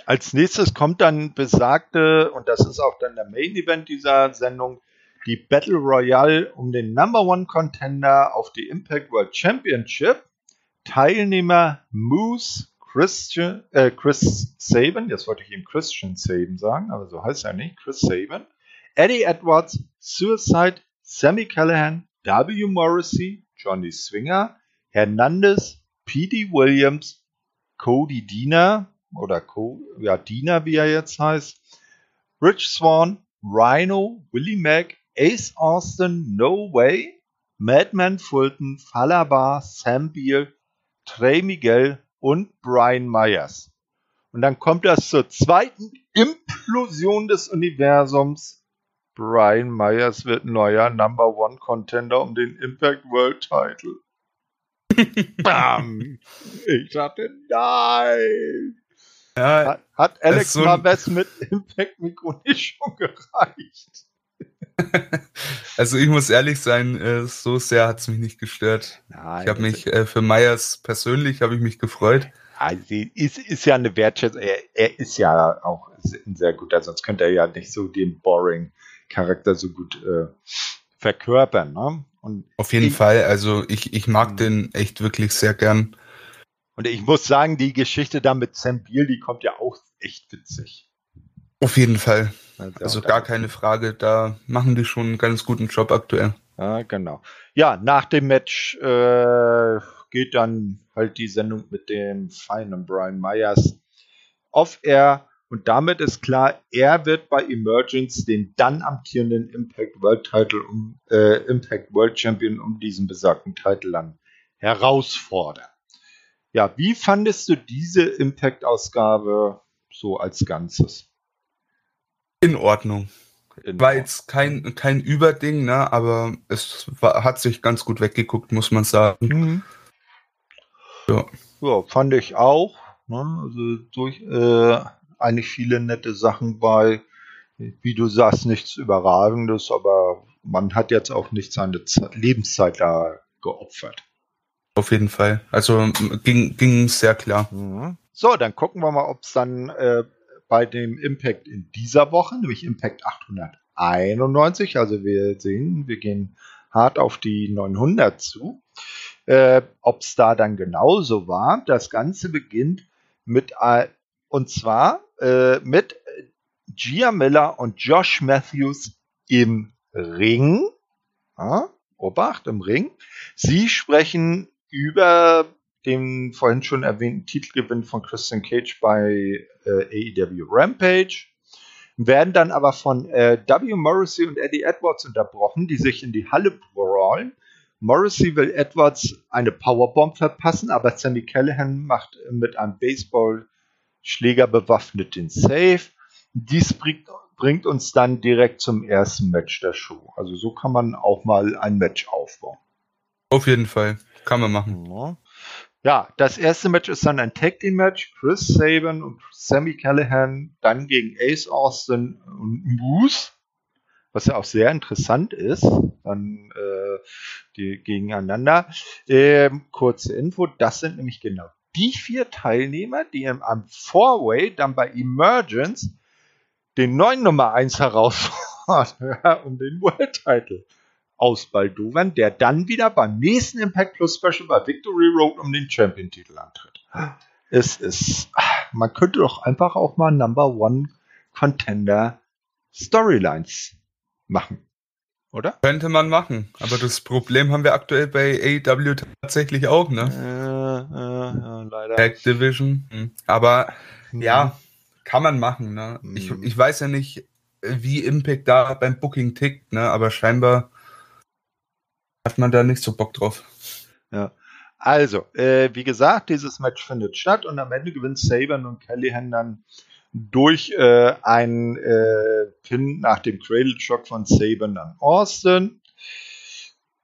als nächstes kommt dann besagte, und das ist auch dann der Main Event dieser Sendung, die Battle Royale um den Number One Contender auf die Impact World Championship. Teilnehmer Moose Christian, äh, Chris Saban, jetzt wollte ich ihm Christian Saban sagen, aber so heißt er nicht, Chris Saban, Eddie Edwards, Suicide, Sammy Callahan, W. Morrissey, Johnny Swinger, Hernandez, P.D. Williams, Cody Diener oder Co ja, Diener, wie er jetzt heißt, Rich Swan, Rhino, Willie Mack, Ace Austin, No Way, Madman Fulton, Falabar, Sam Beal, Trey Miguel und Brian Myers. Und dann kommt das zur zweiten Implosion des Universums. Brian Myers wird neuer Number One Contender um den Impact World Title. (laughs) Bam! Ich dachte, nein! Ja, hat, hat Alex so Marvez mit Impact Mikro nicht schon gereicht? (laughs) also ich muss ehrlich sein, äh, so sehr hat es mich nicht gestört. Nein, ich habe mich äh, für Myers persönlich habe ich mich gefreut. Also ist, ist ja eine Wertschätzung. Er, er ist ja auch ein sehr guter, sonst könnte er ja nicht so den boring Charakter so gut äh, verkörpern. Ne? Und Auf jeden ich, Fall, also ich, ich mag mhm. den echt wirklich sehr gern. Und ich muss sagen, die Geschichte da mit Sam Beal, die kommt ja auch echt witzig. Auf jeden Fall. Also, also gar keine Frage, da machen die schon einen ganz guten Job aktuell. Ja, genau. Ja, nach dem Match äh, geht dann halt die Sendung mit dem feinen Brian Myers auf Air und damit ist klar, er wird bei Emergence den dann amtierenden Impact World Title um, äh, Impact World Champion um diesen besagten Titel dann herausfordern. Ja, wie fandest du diese Impact-Ausgabe so als Ganzes? In Ordnung. In war jetzt kein, kein Überding, ne? aber es war, hat sich ganz gut weggeguckt, muss man sagen. Mhm. Ja. ja, fand ich auch. Ne? Also durch, äh, eigentlich viele nette Sachen bei. Wie du sagst, nichts Überragendes, aber man hat jetzt auch nicht seine Zeit, Lebenszeit da geopfert. Auf jeden Fall. Also ging, ging sehr klar. Mhm. So, dann gucken wir mal, ob es dann äh, bei dem Impact in dieser Woche, nämlich Impact 891, also wir sehen, wir gehen hart auf die 900 zu, äh, ob es da dann genauso war. Das Ganze beginnt mit, äh, und zwar äh, mit Gia Miller und Josh Matthews im Ring. Ja, Obacht, im Ring. Sie sprechen über den vorhin schon erwähnten Titelgewinn von Christian Cage bei äh, AEW Rampage. Werden dann aber von äh, W. Morrissey und Eddie Edwards unterbrochen, die sich in die Halle brawlen. Morrissey will Edwards eine Powerbomb verpassen, aber Sammy Callahan macht mit einem Baseball Schläger bewaffnet den Safe. Dies bringt, bringt uns dann direkt zum ersten Match der Show. Also so kann man auch mal ein Match aufbauen. Auf jeden Fall. Kann man machen. Ja. Ja, das erste Match ist dann ein Tag Team Match. Chris Sabin und Sammy Callahan dann gegen Ace Austin und Moose, was ja auch sehr interessant ist. Dann äh, die gegeneinander. Ähm, kurze Info, das sind nämlich genau die vier Teilnehmer, die im, am Four-Way dann bei Emergence den neuen Nummer 1 herausfordern (laughs) um den World Title ausbaldowern, der dann wieder beim nächsten Impact Plus Special bei Victory Road um den Champion-Titel antritt. Es ist, man könnte doch einfach auch mal Number One Contender Storylines machen. Oder? Könnte man machen, aber das Problem haben wir aktuell bei AEW tatsächlich auch, ne? Äh, äh, äh, leider. Tag Division. Hm. Aber hm. ja, kann man machen, ne? Hm. Ich, ich weiß ja nicht, wie Impact da beim Booking tickt, ne? Aber scheinbar hat man da nicht so Bock drauf. Ja. Also, äh, wie gesagt, dieses Match findet statt und am Ende gewinnt Saban und Callahan dann durch äh, einen äh, Pin nach dem Cradle Shock von Saban an Austin.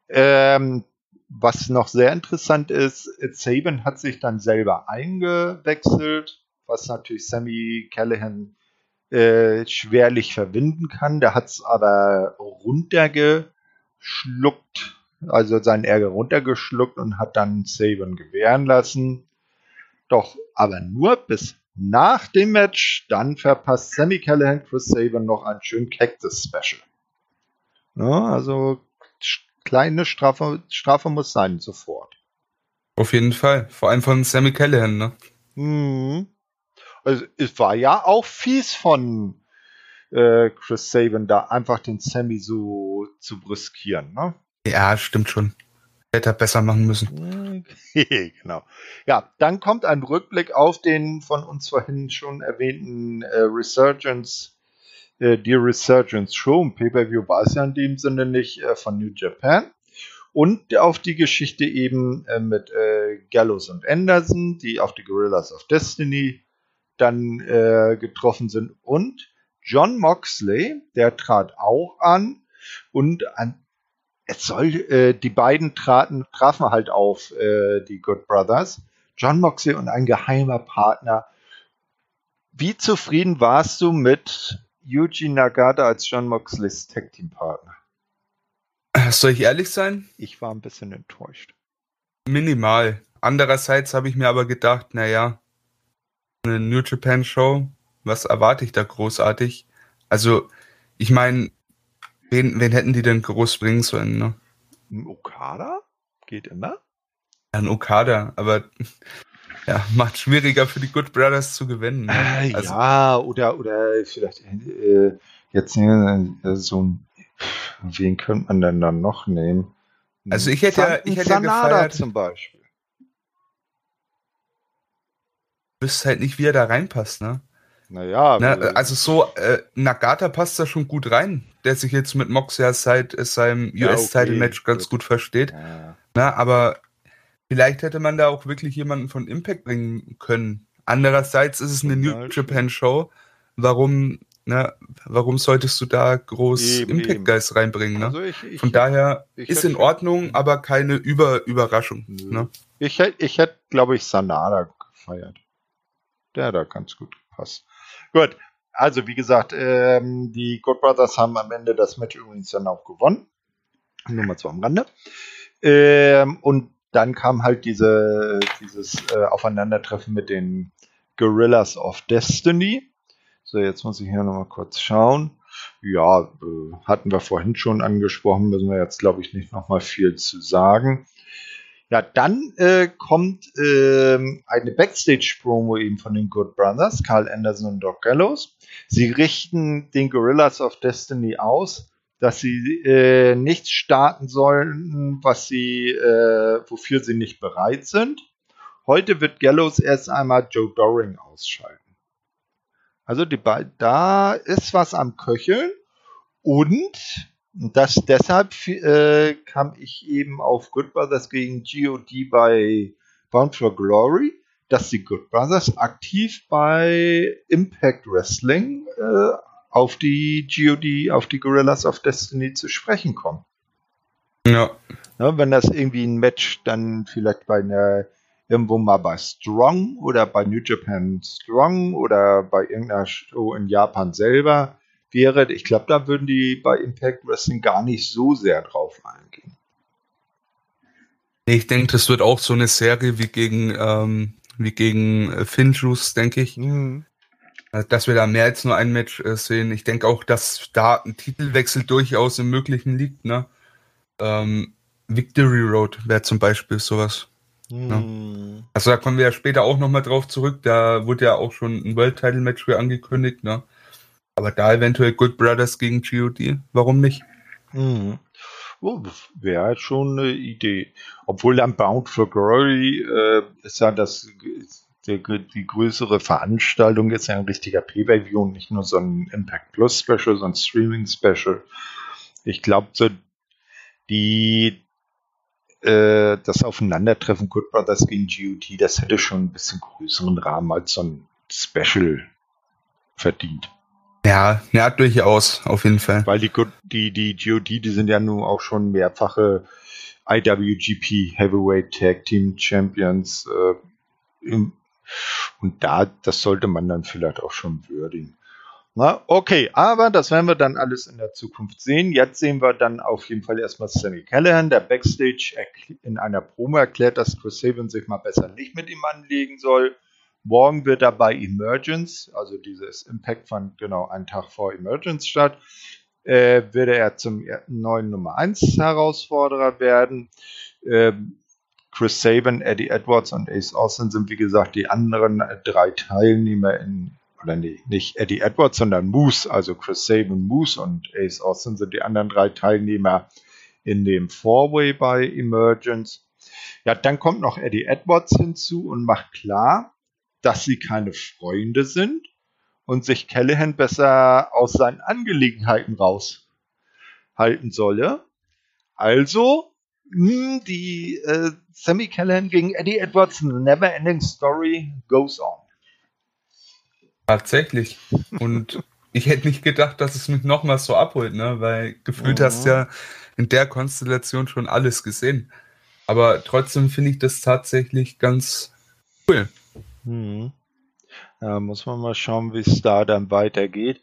Ähm, was noch sehr interessant ist, Saban hat sich dann selber eingewechselt, was natürlich Sammy Callahan äh, schwerlich verwinden kann. Der hat es aber runtergeschluckt, also seinen Ärger runtergeschluckt und hat dann Saban gewähren lassen. Doch aber nur bis nach dem Match. Dann verpasst Sammy Callahan Chris Saban noch einen schönen Cactus Special. Ja, also kleine Strafe, Strafe muss sein, sofort. Auf jeden Fall. Vor allem von Sammy Callahan, ne? Mhm. Also, es war ja auch fies von äh, Chris Saban, da einfach den Sammy so zu briskieren, ne? Ja, stimmt schon. Hätte er besser machen müssen. (laughs) genau. Ja, dann kommt ein Rückblick auf den von uns vorhin schon erwähnten äh, Resurgence, äh, die Resurgence Show. Pay-Per-View war es ja in dem Sinne nicht äh, von New Japan. Und auf die Geschichte eben äh, mit äh, Gallows und Anderson, die auf die Gorillas of Destiny dann äh, getroffen sind. Und John Moxley, der trat auch an. Und an, es soll, äh, die beiden traten, trafen halt auf die Good Brothers. John Moxley und ein geheimer Partner. Wie zufrieden warst du mit Yuji Nagata als John Moxleys Tag Team Partner? Soll ich ehrlich sein? Ich war ein bisschen enttäuscht. Minimal. Andererseits habe ich mir aber gedacht, naja, eine New Japan Show, was erwarte ich da großartig? Also, ich meine, wen, wen hätten die denn groß bringen sollen, ne? Ein Okada? Geht immer? Ein Okada, aber ja, macht schwieriger für die Good Brothers zu gewinnen. Ne? Äh, also, ja, oder, oder vielleicht äh, jetzt äh, so ein, wen könnte man denn dann noch nehmen? Also ich hätte ja, ich hätte ja gefeiert, zum Beispiel. wüsste halt nicht, wie er da reinpasst, ne? Naja. Ne, also so, äh, Nagata passt da schon gut rein, der sich jetzt mit Mox ja seit seinem ja, US-Title-Match okay, ganz gut, versteht. Ja. Ne, aber vielleicht hätte man da auch wirklich jemanden von Impact bringen können. Andererseits ist es eine New Japan-Show. Warum, ne, warum solltest du da groß Impact-Guys reinbringen? Ne? Also ich, ich, Von daher ist in Ordnung, aber keine Über Überraschung. Ne? Ich hätte, ich hätte, glaube ich, Sanada gefeiert. Der hat da ganz gut gepasst. Gut, also wie gesagt, ähm, die God Brothers haben am Ende das Match übrigens dann auch gewonnen. Nur mal so am Rande. Ähm, und dann kam halt diese, dieses äh, Aufeinandertreffen mit den Gorillas of Destiny. So, jetzt muss ich hier nochmal kurz schauen. Ja, äh, hatten wir vorhin schon angesprochen, müssen wir jetzt, glaube ich, nicht nochmal viel zu sagen. Ja, dann äh, kommt äh, eine Backstage-Promo eben von den Good Brothers, Carl Anderson und Doc Gallows. Sie richten den Gorillas of Destiny aus, dass sie äh, nichts starten sollen, was sie, äh, wofür sie nicht bereit sind. Heute wird Gallows erst einmal Joe Doring ausschalten. Also die da ist was am Köcheln und das, deshalb äh, kam ich eben auf Good Brothers gegen GOD bei Bound for Glory, dass die Good Brothers aktiv bei Impact Wrestling äh, auf die GOD, auf die Gorillas of Destiny zu sprechen kommen. Ja. ja. Wenn das irgendwie ein Match dann vielleicht bei einer irgendwo mal bei Strong oder bei New Japan Strong oder bei irgendeiner Show in Japan selber wäre, ich glaube, da würden die bei Impact Wrestling gar nicht so sehr drauf eingehen. Ich denke, das wird auch so eine Serie wie gegen, ähm, wie gegen äh, Finjuice, denke ich. Mhm. Äh, dass wir da mehr als nur ein Match äh, sehen. Ich denke auch, dass da ein Titelwechsel durchaus im Möglichen liegt. Ne? Ähm, Victory Road wäre zum Beispiel sowas. Mhm. Ne? Also da kommen wir ja später auch nochmal drauf zurück. Da wurde ja auch schon ein World Title Match für angekündigt. Ne? Aber da eventuell Good Brothers gegen GOD, warum nicht? Mhm. Oh, Wäre halt schon eine Idee. Obwohl dann Bound for Glory äh, ist ja das die, die größere Veranstaltung ist ja ein richtiger Pay-Per-View und nicht nur so ein Impact Plus Special, so ein Streaming Special. Ich glaube, so die äh, das Aufeinandertreffen Good Brothers gegen GOT, das hätte schon ein bisschen größeren Rahmen als so ein Special verdient. Ja, ja, durchaus, auf jeden Fall. Weil die, die, die GOT, die sind ja nun auch schon mehrfache IWGP Heavyweight Tag Team Champions. Äh, im, und da, das sollte man dann vielleicht auch schon würdigen. Na, okay, aber das werden wir dann alles in der Zukunft sehen. Jetzt sehen wir dann auf jeden Fall erstmal Sammy Callahan, der Backstage in einer Promo erklärt, dass Chris Sabin sich mal besser nicht mit ihm anlegen soll. Morgen wird er bei Emergence, also dieses Impact fand genau einen Tag vor Emergence statt, äh, wird er zum neuen Nummer 1 Herausforderer werden. Ähm, Chris Sabin, Eddie Edwards und Ace Austin sind wie gesagt die anderen drei Teilnehmer in oder nee, nicht Eddie Edwards, sondern Moose, also Chris Sabin, Moose und Ace Austin sind die anderen drei Teilnehmer in dem Four-Way bei Emergence. Ja, dann kommt noch Eddie Edwards hinzu und macht klar, dass sie keine Freunde sind und sich Callahan besser aus seinen Angelegenheiten raushalten solle. Also, die äh, Sammy Callahan gegen Eddie Edwards Never Ending Story goes on. Tatsächlich. Und ich hätte nicht gedacht, dass es mich nochmals so abholt, ne? Weil gefühlt mhm. hast du ja in der Konstellation schon alles gesehen. Aber trotzdem finde ich das tatsächlich ganz cool. Mhm. Da muss man mal schauen, wie es da dann weitergeht.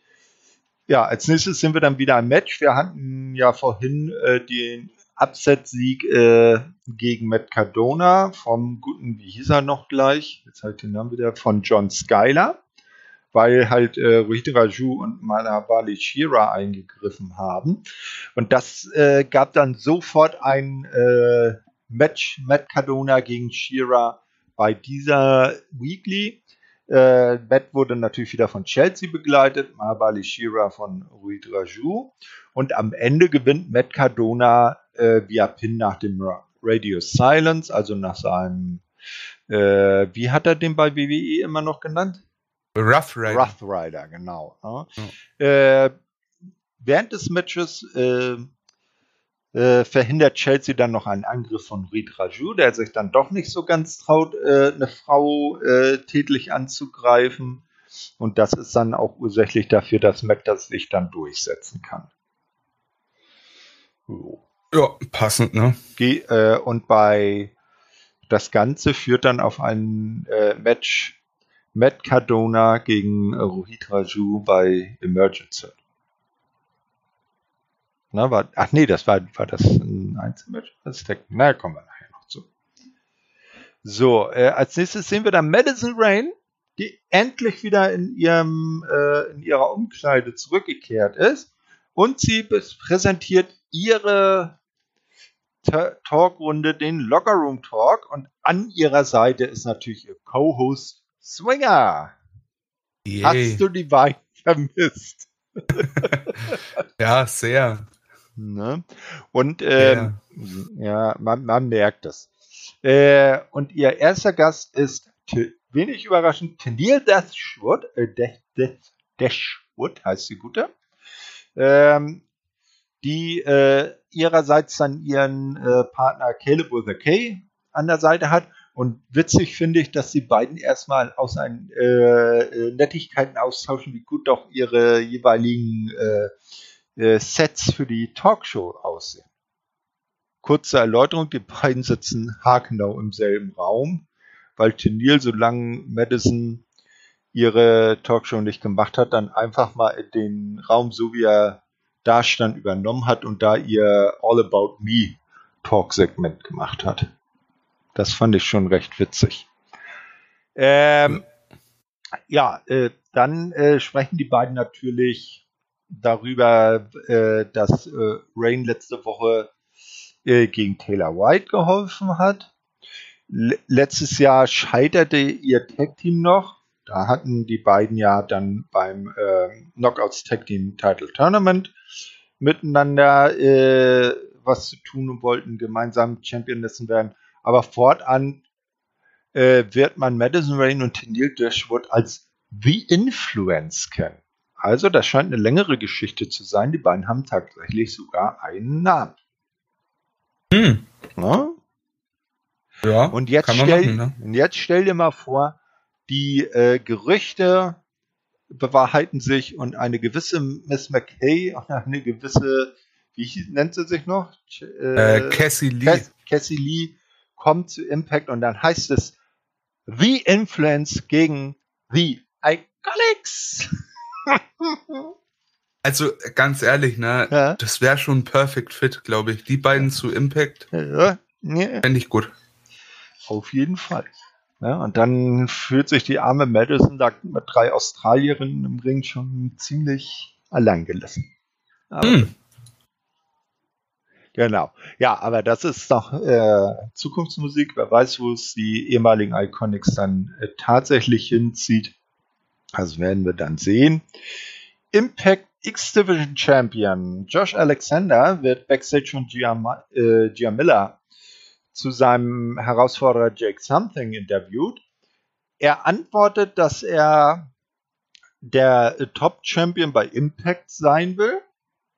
Ja, als nächstes sind wir dann wieder im Match. Wir hatten ja vorhin äh, den Upset-Sieg äh, gegen Matt Cardona vom guten, wie hieß er noch gleich? Jetzt halt den Namen wieder, von John Skyler weil halt äh, Rohit Raju und Manavali Shira eingegriffen haben. Und das äh, gab dann sofort ein äh, Match Matt Cardona gegen Shira bei dieser Weekly. Äh, Matt wurde natürlich wieder von Chelsea begleitet, Mahabali Shira von Ruid Raju. Und am Ende gewinnt Matt Cardona äh, via Pin nach dem Radio Silence, also nach seinem, äh, wie hat er den bei WWE immer noch genannt? Rough Rider. Rough Rider, genau. Ja. Ja. Äh, während des Matches äh, äh, verhindert Chelsea dann noch einen Angriff von Reed Raju, der sich dann doch nicht so ganz traut, äh, eine Frau tätlich anzugreifen. Und das ist dann auch ursächlich dafür, dass Matt das sich dann durchsetzen kann. So. Ja, passend, ne? Ge äh, und bei das Ganze führt dann auf ein äh, Match Matt Cardona gegen Rohit Raju bei Emergency. Na, war, ach nee, das war, war das ein Einzelmatch? Das ist na, kommen wir nachher noch zu. So, äh, als nächstes sehen wir dann Madison Rain, die endlich wieder in ihrem, äh, in ihrer Umkleide zurückgekehrt ist. Und sie präsentiert ihre Talkrunde, den Locker Room Talk. Und an ihrer Seite ist natürlich ihr Co-Host Swinger. Yay. Hast du die beiden vermisst? (laughs) ja, sehr. Ne? Und ähm, ja, man, man, merkt es. Äh, und ihr erster Gast ist wenig überraschend Tennille Dashwood, äh, Dashwood heißt die gute, ähm, die äh, ihrerseits dann ihren äh, Partner Caleb with a K an der Seite hat und witzig finde ich, dass die beiden erstmal aus einen äh, äh, Nettigkeiten austauschen, wie gut doch ihre jeweiligen äh, äh, Sets für die Talkshow aussehen. Kurze Erläuterung, die beiden sitzen haargenau im selben Raum, weil Tennille, solange Madison ihre Talkshow nicht gemacht hat, dann einfach mal den Raum, so wie er da übernommen hat und da ihr All About Me Talk-Segment gemacht hat. Das fand ich schon recht witzig. Ähm, ja, äh, dann äh, sprechen die beiden natürlich darüber, äh, dass äh, Rain letzte Woche äh, gegen Taylor White geholfen hat. L letztes Jahr scheiterte ihr Tag-Team noch. Da hatten die beiden ja dann beim äh, Knockouts Tag Team Title Tournament miteinander äh, was zu tun und wollten gemeinsam Championissen werden. Aber fortan äh, wird man Madison Rain und Neil Dashwood als The Influence kennen. Also, das scheint eine längere Geschichte zu sein. Die beiden haben tatsächlich sogar einen Namen. Hm. Ja? Ja, Und jetzt, kann man stell, machen, ne? und jetzt stell dir mal vor, die äh, Gerüchte bewahrheiten sich und eine gewisse Miss McKay und (laughs) eine gewisse, wie nennt sie sich noch? Ch- Äh, Cassie Lee. Cass- Cassie Lee kommt zu Impact und dann heißt es The Influence gegen The Iconics. (laughs) Also ganz ehrlich, ne? Ja. Das wäre schon perfect fit, glaube ich. Die beiden zu Impact ja, nee, fände ich gut. auf jeden Fall. Ja, und dann fühlt sich die arme Madison da mit drei Australierinnen im Ring schon ziemlich allein gelassen. Hm. Genau. Ja, aber das ist doch äh, Zukunftsmusik. Wer weiß, wo es die ehemaligen Iconics dann äh, tatsächlich hinzieht. Das werden wir dann sehen. Impact X-Division Champion Josh Alexander wird backstage von Giam äh, Giamilla zu seinem Herausforderer Jake Something interviewt. Er antwortet, dass er der Top-Champion bei Impact sein will.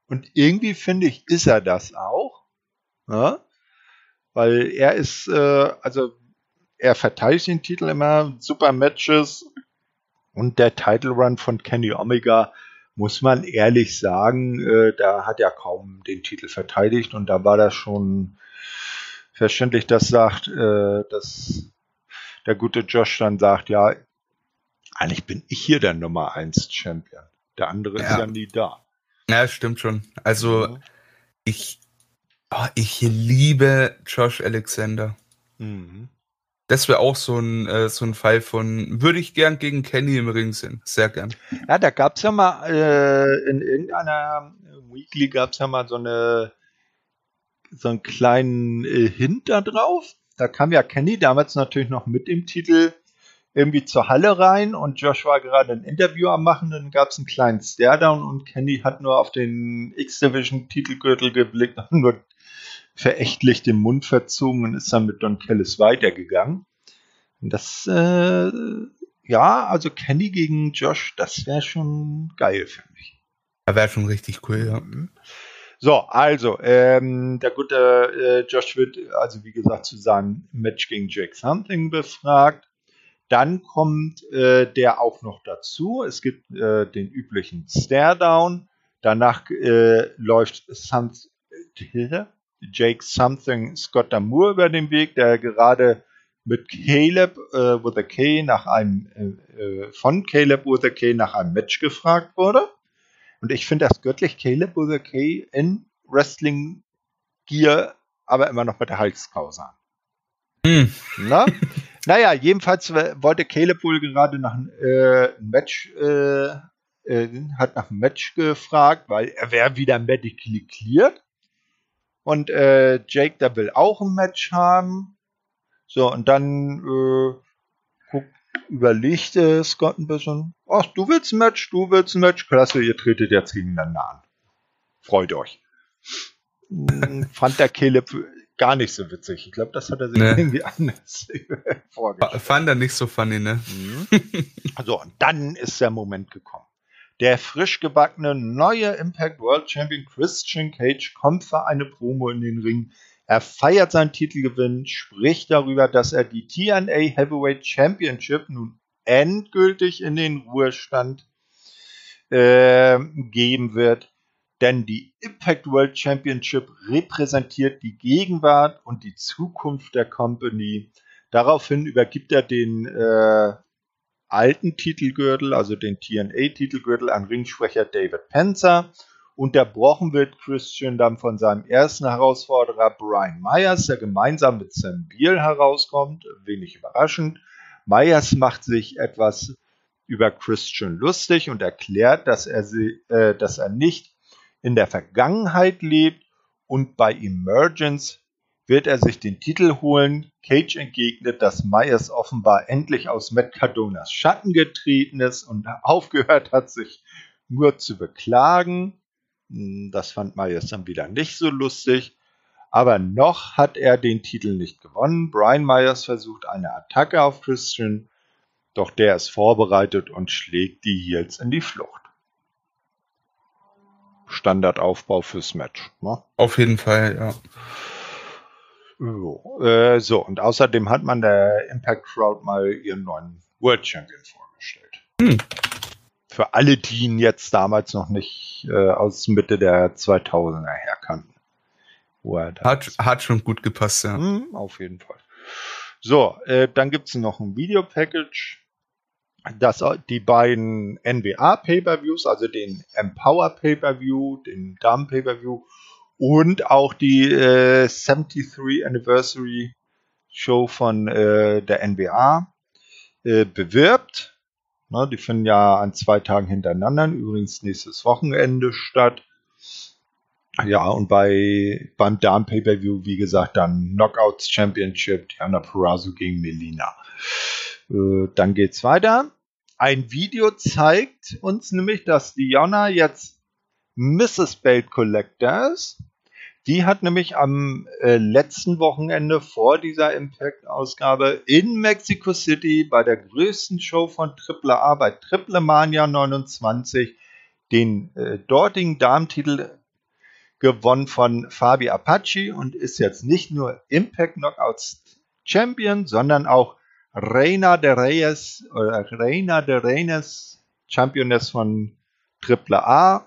Und irgendwie finde ich, ist er das auch. Ja? Weil er ist, äh, also er verteidigt den Titel immer, super Matches. Und der Title Run von Kenny Omega, muss man ehrlich sagen, äh, da hat er kaum den Titel verteidigt. Und da war das schon verständlich, dass sagt, äh, dass der gute Josh dann sagt, ja, eigentlich bin ich hier der Nummer 1 Champion. Der andere ist Ja. ja nie da. Ja, stimmt schon. Also ich, oh, ich liebe Josh Alexander. Mhm. Das wäre auch so ein, äh, so ein Fall von, würde ich gern gegen Kenny im Ring sehen. Sehr gern. Ja, da gab's ja mal äh, in irgendeiner Weekly gab's ja mal so eine so einen kleinen äh, Hint da drauf. Da kam ja Kenny damals natürlich noch mit dem Titel irgendwie zur Halle rein und Josh war gerade ein Interview am machen, dann gab's einen kleinen Staredown und Kenny hat nur auf den X-Division Titelgürtel geblickt und (laughs) nur verächtlich den Mund verzogen und ist dann mit Don Kellis weitergegangen. Und das, äh, ja, also Kenny gegen Josh, das wäre schon geil für mich. Da wäre schon richtig cool, ja. So, also, ähm, der gute äh, Josh wird, also wie gesagt, zu seinem Match gegen Jake Something befragt. Dann kommt äh, der auch noch dazu. Es gibt äh, den üblichen Stare-Down. Danach äh, läuft Some Jake Something Scott Damour über den Weg, der gerade mit Caleb äh, with a K nach einem äh, äh, von Caleb with a K nach einem Match gefragt wurde. Und ich finde das göttlich, Caleb with a K in Wrestling Gear, aber immer noch mit der Halskrause an. Hm. Na? (laughs) naja, jedenfalls äh, wollte Caleb wohl gerade nach einem äh, Match, äh, äh, hat nach einem Match gefragt, weil er wäre wieder medically cleared. Und äh, Jake, der will auch ein Match haben. So, und dann äh, überlegt äh, Scott ein bisschen, ach, du willst ein Match, du willst ein Match, klasse, ihr tretet jetzt gegeneinander an. Freut euch. Hm, Fand der Caleb gar nicht so witzig. Ich glaube, das hat er sich Nee. irgendwie anders (laughs) vorgestellt. Fand er nicht so funny, ne? Mhm. So, und dann ist der Moment gekommen. Der frisch gebackene neue Impact World Champion Christian Cage kommt für eine Promo in den Ring. Er feiert seinen Titelgewinn, spricht darüber, dass er die TNA Heavyweight Championship nun endgültig in den Ruhestand äh, geben wird. Denn die Impact World Championship repräsentiert die Gegenwart und die Zukunft der Company. Daraufhin übergibt er den äh, alten Titelgürtel, also den TNA-Titelgürtel, an Ringsprecher David Penzer. Unterbrochen wird Christian dann von seinem ersten Herausforderer Brian Myers, der gemeinsam mit Sam Beal herauskommt. Wenig überraschend. Myers macht sich etwas über Christian lustig und erklärt, dass er, sie, äh, dass er nicht in der Vergangenheit lebt und bei Emergence wird er sich den Titel holen. Cage entgegnet, dass Myers offenbar endlich aus Matt Cardonas Schatten getreten ist und aufgehört hat, sich nur zu beklagen. Hm, das fand Myers dann wieder nicht so lustig. Aber noch hat er den Titel nicht gewonnen. Brian Myers versucht eine Attacke auf Christian, doch der ist vorbereitet und schlägt die Heels in die Flucht. Standardaufbau fürs Match. Ne? Auf jeden Fall, ja. So, äh, so, und außerdem hat man der Impact Crowd mal ihren neuen World Champion vorgestellt. Hm. Für alle, die ihn jetzt damals noch nicht äh, aus Mitte der 2000er her kannten. Hat, hat schon gut gepasst, ja. Hm, auf jeden Fall. So, äh, dann gibt's noch ein Video-Package dass die beiden NBA Pay-per-Views, also den Empower Pay-per-View, den Damen Pay-per-View und auch die äh, 73 Anniversary Show von äh, der NBA äh, bewirbt. Ne, die finden ja an zwei Tagen hintereinander, übrigens nächstes Wochenende statt. Ja, und bei beim Damen Pay-per-View, wie gesagt, dann Knockouts Championship, Diana Purrazzo gegen Melina. Äh, dann geht's weiter. Ein Video zeigt uns nämlich, dass Diana jetzt Mrs. Belt Collector ist. Die hat nämlich am äh, letzten Wochenende vor dieser Impact-Ausgabe in Mexico City bei der größten Show von AAA bei Triple Mania 29 den äh, dortigen Damentitel gewonnen von Fabi Apache und ist jetzt nicht nur Impact Knockouts Champion, sondern auch Reina de Reyes oder Reina de Reyes, Championess von AAA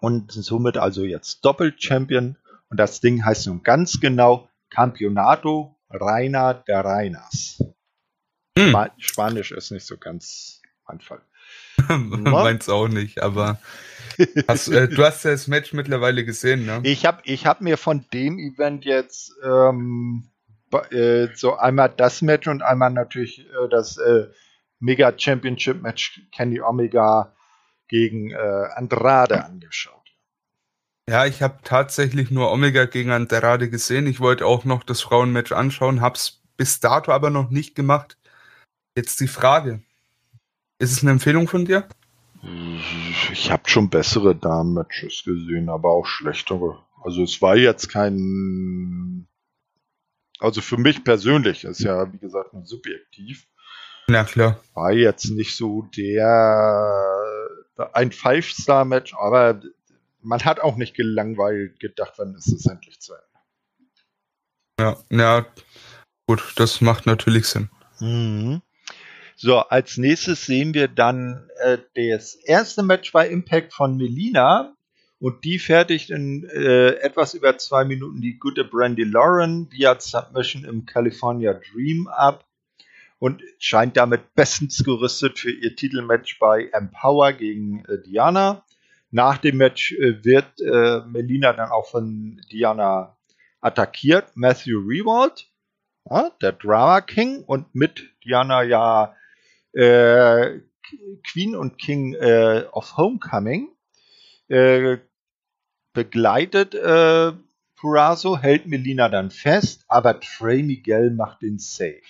und somit also jetzt Doppel-Champion. Und das Ding heißt nun ganz genau Campeonato Reina de Reinas. Hm. Spanisch ist nicht so ganz mein Fall. (laughs) Meins auch nicht, aber hast, äh, du hast ja das Match mittlerweile gesehen, ne? Ich habe ich hab mir von dem Event jetzt ähm, äh, so einmal das Match und einmal natürlich äh, das äh, Mega Championship Match Kenny Omega gegen äh, Andrade angeschaut. Ja, ich habe tatsächlich nur Omega gegen Andrade gesehen. Ich wollte auch noch das Frauenmatch anschauen, hab's bis dato aber noch nicht gemacht. Jetzt die Frage. Ist es eine Empfehlung von dir? Ich habe schon bessere Damen-Matches gesehen, aber auch schlechtere. Also es war jetzt kein also für mich persönlich ist ja, wie gesagt, nur subjektiv. Na klar. War jetzt nicht so der ein Five-Star-Match, aber man hat auch nicht gelangweilt gedacht, wann ist es endlich zu Ende. Ja, ja, gut, das macht natürlich Sinn. Mhm. So, als nächstes sehen wir dann äh, das erste Match bei Impact von Melina. Und die fertigt in äh, etwas über zwei Minuten die gute Brandy Lauren via Submission im California Dream ab und scheint damit bestens gerüstet für ihr Titelmatch bei Empower gegen äh, Diana. Nach dem Match äh, wird äh, Melina dann auch von Diana attackiert. Matthew Rewald, ja, der Drama King und mit Diana ja äh, Queen und King äh, of Homecoming äh, begleitet äh, Purazo, hält Melina dann fest, aber Trey Miguel macht den Safe.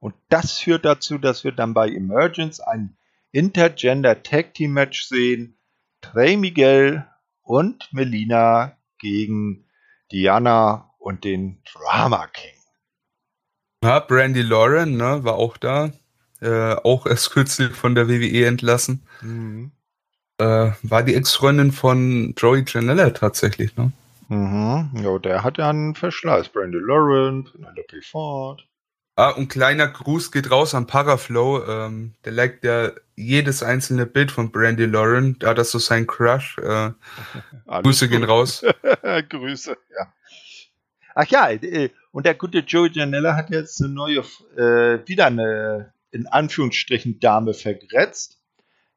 Und das führt dazu, dass wir dann bei Emergence ein Intergender Tag Team Match sehen. Trey Miguel und Melina gegen Diana und den Drama King. Ja, Brandy Lauren ne, war auch da. Äh, auch erst kürzlich von der WWE entlassen. Mhm äh, war die Ex-Freundin von Joey Janella tatsächlich, ne? Mhm. Ja, der hat ja einen Verschleiß. Brandon Lauren, Penelope Ford. Ah, und kleiner Gruß geht raus an Paraflow. Ähm, der liked ja jedes einzelne Bild von Brandy Lauren. Da hat das so sein Crush. Äh, (laughs) Grüße gut. gehen raus. (laughs) Grüße, ja. Ach ja, äh, und der gute Joey Janella hat jetzt eine neue, äh, wieder eine, in Anführungsstrichen, Dame vergrätzt.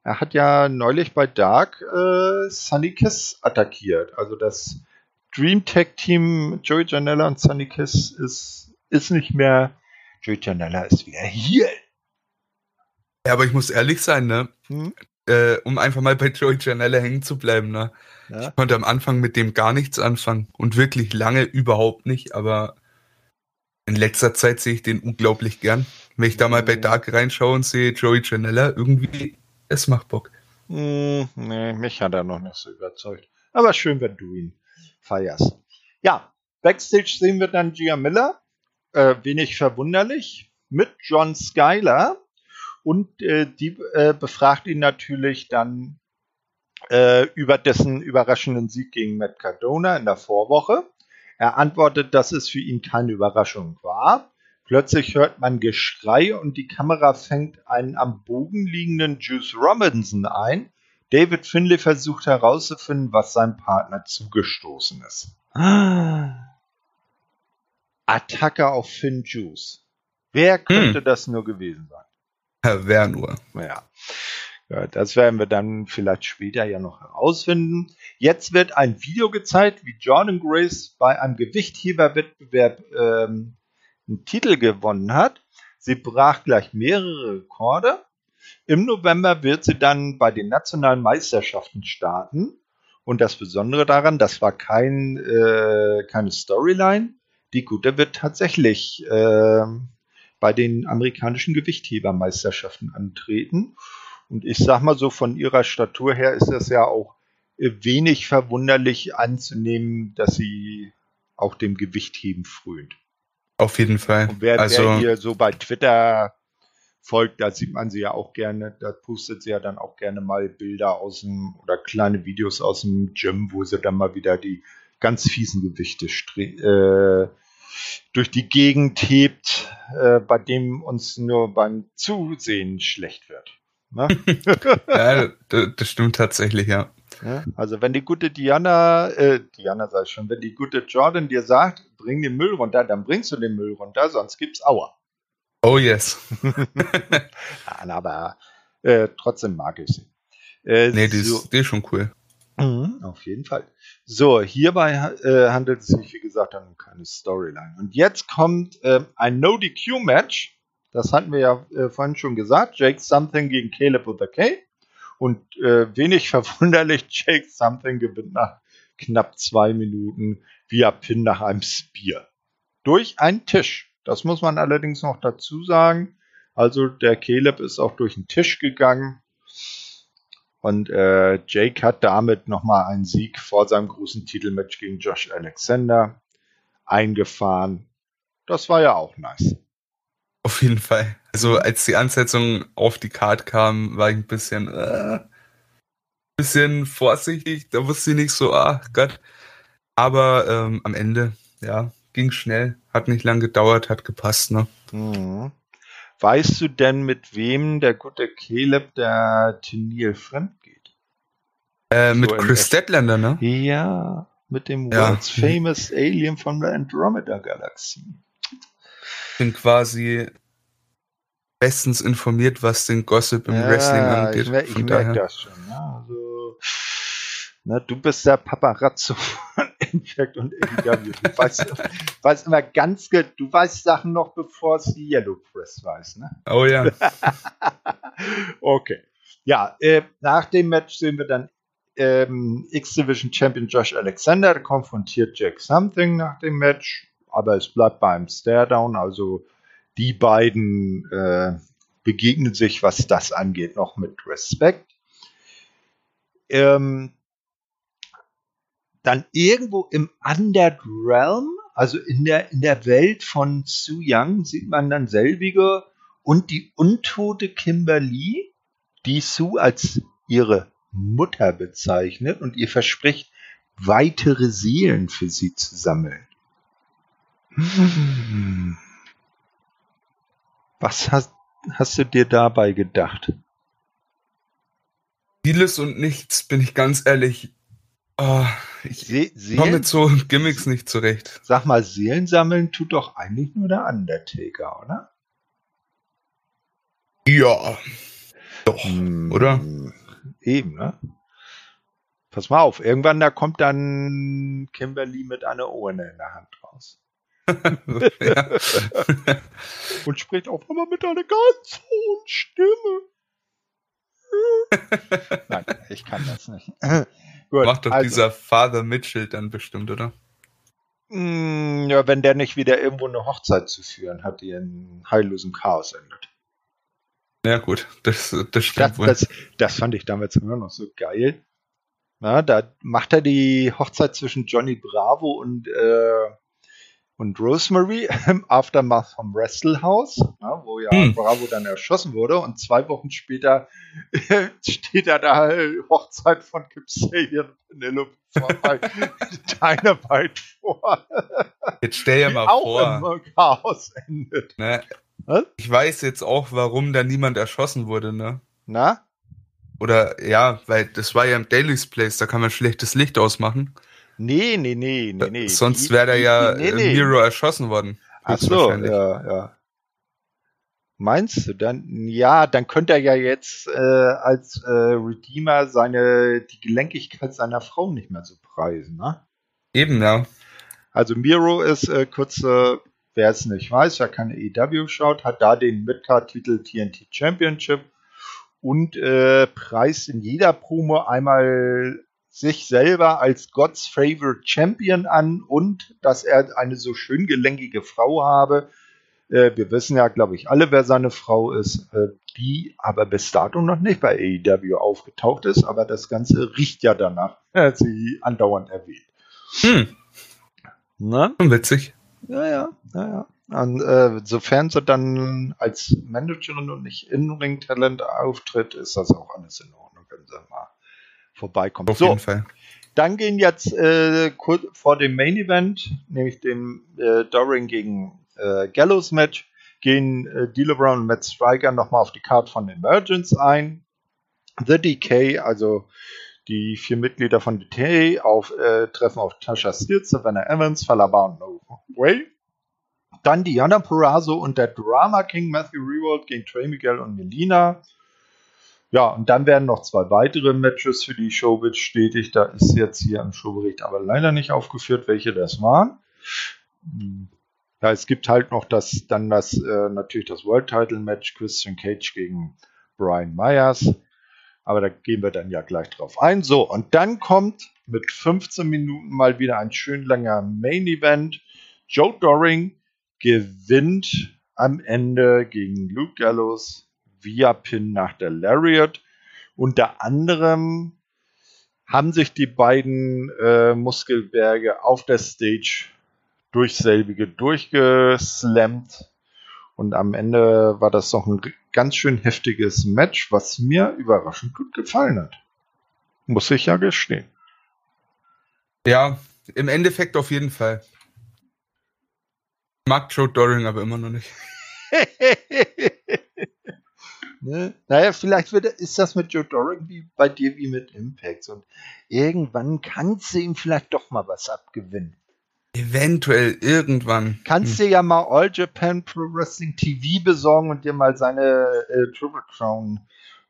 Er hat ja neulich bei Dark äh, Sunny Kiss attackiert. Also das Dream Tech Team Joey Janella und Sunny Kiss ist, ist nicht mehr. Joey Janella ist wieder hier. Ja, aber ich muss ehrlich sein, ne? Hm? Äh, um einfach mal bei Joey Janella hängen zu bleiben, ne? Ja? Ich konnte am Anfang mit dem gar nichts anfangen und wirklich lange überhaupt nicht, aber in letzter Zeit sehe ich den unglaublich gern. Wenn ich da mal bei Dark reinschaue und sehe Joey Janella, irgendwie, es macht Bock. Mm, nee, mich hat er noch nicht so überzeugt. Aber schön, wenn du ihn feierst. Ja, Backstage sehen wir dann Gia Miller, äh, wenig verwunderlich, mit John Skyler. Und äh, die äh, befragt ihn natürlich dann äh, über dessen überraschenden Sieg gegen Matt Cardona in der Vorwoche. Er antwortet, dass es für ihn keine Überraschung war. Plötzlich hört man Geschrei und die Kamera fängt einen am Bogen liegenden Juice Robinson ein. David Finlay versucht herauszufinden, was seinem Partner zugestoßen ist. Attacke auf Finn Juice. Wer könnte hm. das nur gewesen sein? Ja, wer nur? Ja. Ja, das werden wir dann vielleicht später ja noch herausfinden. Jetzt wird ein Video gezeigt, wie Jordan Grace bei einem Gewichtheberwettbewerb ähm, einen Titel gewonnen hat. Sie brach gleich mehrere Rekorde. Im November wird sie dann bei den nationalen Meisterschaften starten. Und das Besondere daran, das war kein, äh, keine Storyline. Die Gute wird tatsächlich äh, bei den amerikanischen Gewichthebermeisterschaften antreten. Und ich sag mal so, von ihrer Statur her ist es ja auch wenig verwunderlich anzunehmen, dass sie auch dem Gewichtheben frönt. Auf jeden Fall. Und wer, also, wer ihr so bei Twitter folgt, da sieht man sie ja auch gerne, da postet sie ja dann auch gerne mal Bilder aus dem oder kleine Videos aus dem Gym, wo sie dann mal wieder die ganz fiesen Gewichte äh, durch die Gegend hebt, äh, bei dem uns nur beim Zusehen schlecht wird. Ne? (laughs) ja, das stimmt tatsächlich, ja. Also wenn die gute Diana, äh, Diana sag ich schon, wenn die gute Jordan dir sagt, bring den Müll runter, dann bringst du den Müll runter, sonst gibt's Aua. Oh yes. (laughs) aber äh, trotzdem mag ich sie. Äh, nee, die, so. ist, die ist schon cool. Mhm, auf jeden Fall. So, hierbei äh, handelt es sich, wie gesagt, um keine Storyline. Und jetzt kommt äh, ein No-DQ-Match das hatten wir ja äh, vorhin schon gesagt. Jake Something gegen Caleb with a K. Und äh, wenig (laughs) verwunderlich, Jake Something gewinnt nach knapp zwei Minuten via Pin nach einem Spear. Durch einen Tisch. Das muss man allerdings noch dazu sagen. Also der Caleb ist auch durch den Tisch gegangen. Und äh, Jake hat damit nochmal einen Sieg vor seinem großen Titelmatch gegen Josh Alexander eingefahren. Das war ja auch nice. Auf jeden Fall. Also als die Ansetzung auf die Card kam, war ich ein bisschen, äh, bisschen vorsichtig. Da wusste ich nicht so, ach Gott. Aber ähm, am Ende, ja, ging schnell, hat nicht lang gedauert, hat gepasst, ne? Mhm. Weißt du denn, mit wem der gute Caleb der Turnier fremd geht? Äh, so mit Chris Deadlander, ne? Ja, mit dem ja. World's Famous Alien von der Andromeda Galaxie bin quasi bestens informiert, was den Gossip im ja, Wrestling angeht. Ich, mer ich merke das schon. Ja, also, na, du bist der Paparazzo von Impact und AEW. Du weißt, weißt immer ganz gut, du weißt Sachen noch, bevor es die Yellow Press weiß. Ne? Oh ja. (laughs) okay. Ja, äh, nach dem Match sehen wir dann ähm, X-Division Champion Josh Alexander konfrontiert Jack Something nach dem Match aber es bleibt beim Staredown. Also die beiden äh, begegnen sich, was das angeht, noch mit Respekt. Ähm, dann irgendwo im Undered Realm, also in der, in der Welt von Su Yang, sieht man dann selbige und die untote Kimberly, die Su als ihre Mutter bezeichnet und ihr verspricht, weitere Seelen für sie zu sammeln. Was hast, hast du dir dabei gedacht? Vieles und nichts, bin ich ganz ehrlich. Oh, ich Se komme mit so Gimmicks nicht zurecht. Sag mal, Seelen sammeln tut doch eigentlich nur der Undertaker, oder? Ja. Doch, hm, oder? Eben, ne? Pass mal auf, irgendwann da kommt dann Kimberly mit einer Urne in der Hand raus. (laughs) (laughs) Und spricht auf einmal mit einer ganz hohen Stimme. (laughs) Nein, ich kann das nicht. Gut, Macht doch also, dieser Father Mitchell dann bestimmt, oder? Mm, ja, wenn der nicht wieder irgendwo eine Hochzeit zu führen hat, die in heillosem Chaos endet. Ja, gut, das, das stimmt das, wohl. Das, das fand ich damals immer noch so geil. Na, da macht er die Hochzeit zwischen Johnny Bravo und äh, und Rosemary (laughs) im Aftermath vom Wrestle House, ja, wo ja hm. Bravo dann erschossen wurde und zwei Wochen später (laughs) steht er da Hochzeit von Kip Sabian und Penelope vor (laughs) Dynamite vor. Jetzt stell dir mal auch vor. Im Chaos endet. Ne? Ich weiß jetzt auch, warum da niemand erschossen wurde, ne? Na? Oder ja, weil das war ja im Daily's Place, da kann man schlechtes Licht ausmachen. Nee, nee, nee, nee, nee. Sonst wäre da ja nee, nee. Miro erschossen worden. Ach so, ja, ja. Meinst du dann? Ja, dann könnte er ja jetzt äh, als äh, Redeemer seine die Gelenkigkeit seiner Frau nicht mehr so preisen, ne? Eben, ja. Also Miro ist äh, kurze, wer es nicht weiß, wer keine EW schaut, hat da den Midcard-Titel TNT Championship und äh, preist in jeder Promo einmal sich selber als God's Favorite Champion an und dass er eine so schön gelenkige Frau habe. Äh, wir wissen ja, glaube ich, alle, wer seine Frau ist, äh, die aber bis dato noch nicht bei AEW aufgetaucht ist, aber das Ganze riecht ja danach, (laughs) äh, sie andauernd erwähnt. Hm. Na? Witzig. Ja, ja, ja, ja. Und, äh, sofern sie dann als Managerin und nicht In-Ring-Talent auftritt, ist das auch alles in Ordnung, können sie mal vorbeikommt. Auf so, jeden Fall. Dann gehen jetzt äh, kurz vor dem Main Event, nämlich dem äh, Doring gegen äh, Gallows Match, gehen äh, D'Lo Brown und Matt Striker nochmal auf die Card von Emergence ein. The Decay, also die vier Mitglieder von Decay, auf, äh, treffen auf Tasha Steele, Savannah Evans, Falaba und No Way. Dann Diana Purrazzo und der Drama King Matthew Rewald gegen Trey Miguel und Melina. Ja, und dann werden noch zwei weitere Matches für die Show bestätigt. Da ist jetzt hier im Showbericht aber leider nicht aufgeführt, welche das waren. Ja, es gibt halt noch das, dann das, äh, natürlich das World Title Match Christian Cage gegen Brian Myers. Aber da gehen wir dann ja gleich drauf ein. So, und dann kommt mit 15 Minuten mal wieder ein schön langer Main Event. Joe Doring gewinnt am Ende gegen Luke Gallows via Pin nach der Lariat. Unter anderem haben sich die beiden äh, Muskelberge auf der Stage durch selbige durchgeslammt. Und am Ende war das doch ein ganz schön heftiges Match, was mir überraschend gut gefallen hat. Muss ich ja gestehen. Ja, im Endeffekt auf jeden Fall. Mag Joe Doring aber immer noch nicht. (laughs) Ne? Naja, vielleicht wird, ist das mit Joe Doring wie bei dir wie mit Impacts und irgendwann kannst du ihm vielleicht doch mal was abgewinnen. Eventuell irgendwann. Kannst hm. dir ja mal All Japan Pro Wrestling TV besorgen und dir mal seine äh, Triple Crown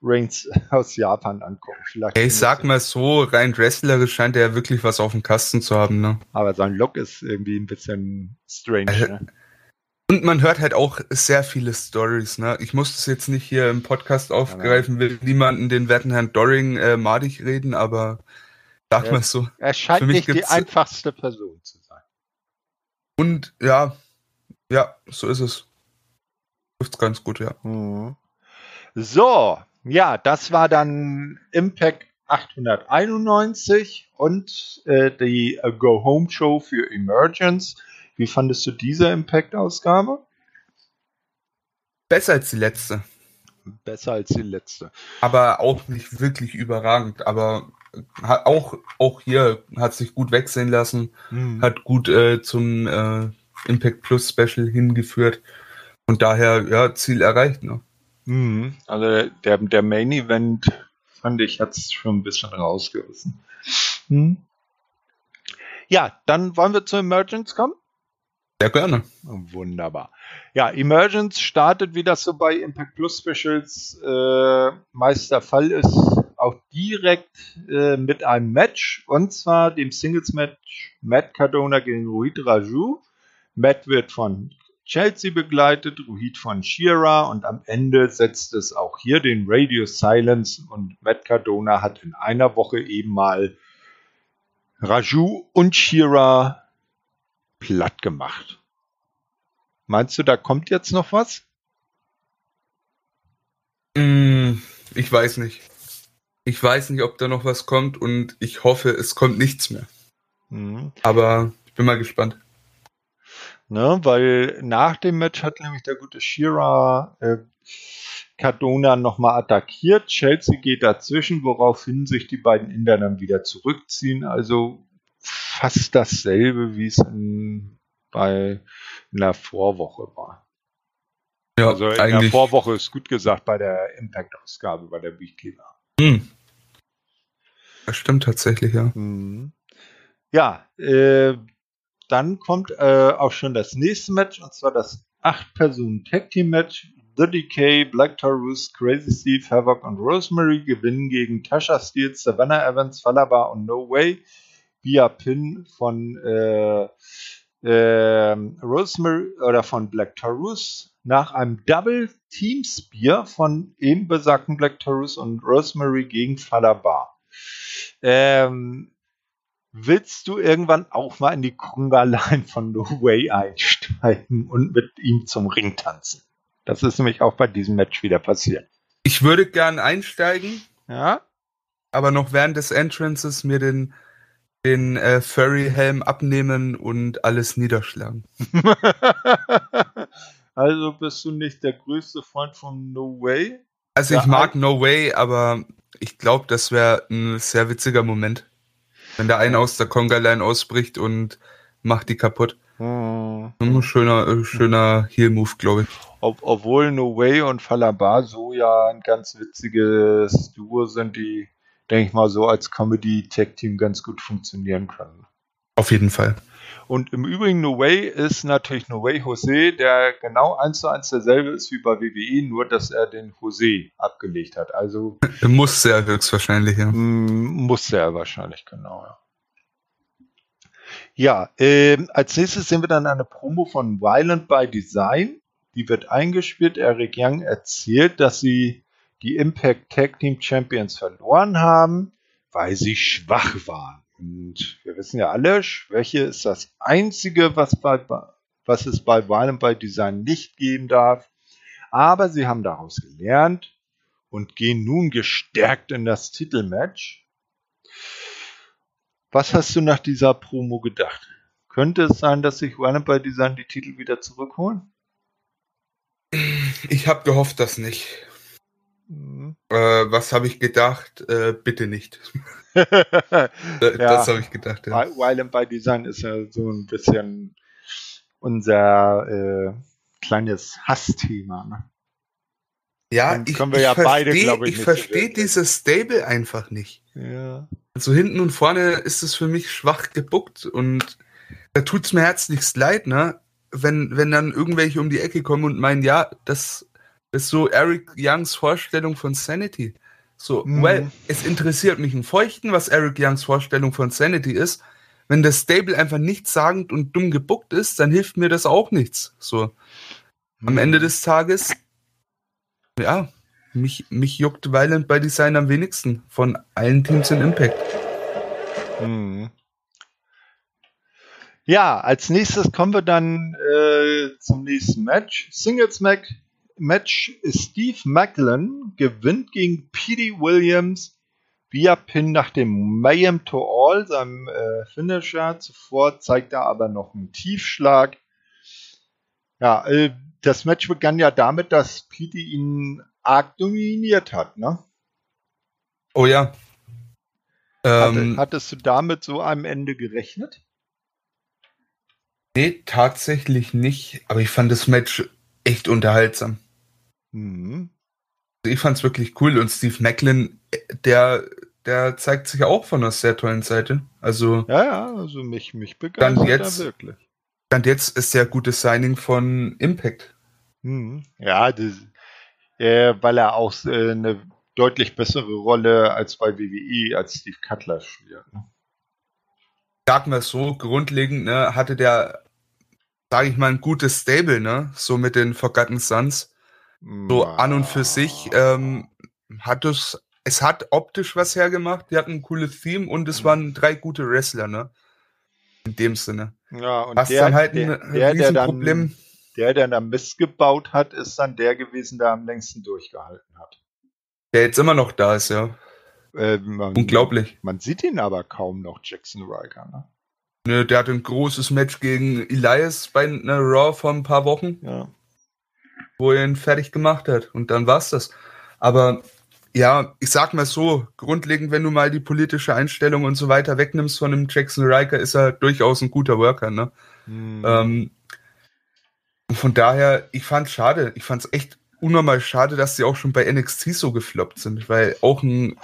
Reigns aus Japan angucken. Vielleicht ich sag mal so, rein wrestlerisch scheint er ja wirklich was auf dem Kasten zu haben, ne? Aber sein Look ist irgendwie ein bisschen strange, also, ne? Und man hört halt auch sehr viele Stories. Ne? Ich muss das jetzt nicht hier im Podcast aufgreifen, will niemanden den werten Herrn Doring äh, madig reden, aber sag ja, mal so. Er scheint nicht die einfachste Person zu sein. Und ja, ja, so ist es. Trifft's ganz gut, ja. Mhm. So, ja, das war dann Impact 891 und äh, die Go Home Show für Emergence. Wie fandest du diese Impact-Ausgabe? Besser als die letzte. Besser als die letzte. Aber auch nicht wirklich überragend. Aber auch, auch hier hat sich gut wechseln lassen, mhm. hat gut äh, zum äh, Impact Plus Special hingeführt. Und daher, ja, Ziel erreicht. Ne? Mhm. Also der, der Main Event, fand ich, hat es schon ein bisschen rausgerissen. Mhm. Ja, dann wollen wir zur Emergence kommen. Sehr gerne. Wunderbar. Ja, Emergence startet, wie das so bei Impact Plus Specials äh, meist der Fall ist, auch direkt äh, mit einem Match und zwar dem Singles Match Matt Cardona gegen Ruhid Raju. Matt wird von Chelsea begleitet, Ruhid von Shira und am Ende setzt es auch hier den Radio Silence und Matt Cardona hat in einer Woche eben mal Raju und Shira platt gemacht. Meinst du, da kommt jetzt noch was? Mm, ich weiß nicht. Ich weiß nicht, ob da noch was kommt und ich hoffe, es kommt nichts mehr. Mhm. Aber ich bin mal gespannt. Ne, weil nach dem Match hat nämlich der gute Shira äh, Cardona nochmal attackiert. Chelsea geht dazwischen, woraufhin sich die beiden Inder dann wieder zurückziehen. Also fast dasselbe, wie es in, bei in der Vorwoche war. Ja, also in eigentlich. der Vorwoche ist gut gesagt bei der Impact-Ausgabe, bei der Weekly war. Hm. Das stimmt tatsächlich, ja. Hm. Ja, äh, dann kommt äh, auch schon das nächste Match, und zwar das 8-Personen-Tag-Team-Match. The Decay, Black Taurus, Crazy Steve, Havoc und Rosemary gewinnen gegen Tasha Steele, Savannah Evans, Falaba und No Way via Pin von äh, äh, Rosemary oder von Black Taurus nach einem Double Team Spear von eben besagten Black Taurus und Rosemary gegen Falaba. Ähm, willst du irgendwann auch mal in die Conga-Line von No Way einsteigen und mit ihm zum Ring tanzen? Das ist nämlich auch bei diesem Match wieder passiert. Ich würde gern einsteigen. Ja. Aber noch während des Entrances mir den, den äh, Furry-Helm abnehmen und alles niederschlagen. (laughs) also bist du nicht der größte Freund von No Way? Also ich mag No Way, aber ich glaube, das wäre ein sehr witziger Moment. Wenn der eine aus der Conga-Line ausbricht und macht die kaputt. Hm. Ein schöner, äh, schöner Heal-Move, glaube ich. Ob, obwohl No Way und Falabar so ja ein ganz witziges Duo sind, die, denke ich mal, so als Comedy-Tech-Team ganz gut funktionieren können. Auf jeden Fall. Und im Übrigen, No Way ist natürlich No Way Jose, der genau eins zu eins derselbe ist wie bei WWE, nur dass er den Jose abgelegt hat. Also. Muss er höchstwahrscheinlich, ja. Muss er wahrscheinlich, genau, ja. Ja, äh, als nächstes sehen wir dann eine Promo von Violent by Design. Die wird eingespielt. Eric Young erzählt, dass sie die Impact Tag Team Champions verloren haben, weil sie schwach waren. Und wir wissen ja alle, Schwäche ist das Einzige, was, bei, was es bei Violent by Design nicht geben darf. Aber sie haben daraus gelernt und gehen nun gestärkt in das Titelmatch. Was hast du nach dieser Promo gedacht? Könnte es sein, dass sich Warner bei Design die Titel wieder zurückholen? Ich habe gehofft, dass nicht. Äh, was habe ich gedacht? Äh, bitte nicht. (laughs) das ja, habe ich gedacht. Ja. Weil by Design ist ja so ein bisschen unser äh, kleines Hassthema. Ne? Ja, ich, können wir ja beide, ich, ich verstehe dieses Stable einfach nicht. Ja. Also hinten und vorne ist es für mich schwach gebuckt und da tut es mir herzlichst leid, ne? Wenn, wenn dann irgendwelche um die Ecke kommen und meinen, ja, das ist so Eric Youngs Vorstellung von Sanity. So, mhm. well, es interessiert mich ein Feuchten, was Eric Youngs Vorstellung von Sanity ist. Wenn das Stable einfach nichtssagend und dumm gebuckt ist, dann hilft mir das auch nichts. So, mhm. am Ende des Tages, ja, mich, mich juckt Violent by Design am wenigsten von allen Teams in Impact. Mhm. Ja, als nächstes kommen wir dann äh, zum nächsten Match. Singles Match, Match Steve Macklin gewinnt gegen Petey Williams via Pin nach dem Mayhem to All, seinem äh, Finisher. Zuvor zeigt er aber noch einen Tiefschlag. Ja, äh, das Match begann ja damit, dass Petey ihn arg dominiert hat, ne? Oh ja. Ähm, hattest du damit so am Ende gerechnet? Nee, tatsächlich nicht. Aber ich fand das Match echt unterhaltsam. Mhm. Ich fand es wirklich cool und Steve Macklin, der, der zeigt sich auch von einer sehr tollen Seite. Also ja, ja, also mich, mich begeistert jetzt, er wirklich. Stand jetzt ist sehr gutes Signing von Impact. Mhm. Ja, das, äh, weil er auch äh, eine deutlich bessere Rolle als bei WWE als Steve Cutler spielt. Sagen wir es so, grundlegend ne, hatte der, sage ich mal, ein gutes Stable, ne? So mit den Forgotten Sons. So an und für sich ähm, hat es es hat optisch was hergemacht, die hatten ein cooles Theme und es waren drei gute Wrestler, ne? In dem Sinne. Ja, und Was der, dann halt der, ein der, der, dann, der, der dann Mist gebaut hat, ist dann der gewesen, der am längsten durchgehalten hat. Der jetzt immer noch da ist, ja. Äh, man, Unglaublich. Man sieht ihn aber kaum noch, Jackson Riker. Ne? Ne, der hatte ein großes Match gegen Elias bei einer Raw vor ein paar Wochen, Ja. Wo er ihn fertig gemacht hat. Und dann war's das. Aber ja, ich sag mal so, grundlegend, wenn du mal die politische Einstellung und so weiter wegnimmst von einem Jackson Riker, ist er durchaus ein guter Worker, ne? Hm. Ähm, und von daher, ich fand's schade. Ich fand's echt unnormal schade, dass sie auch schon bei NXT so gefloppt sind, weil auch ein,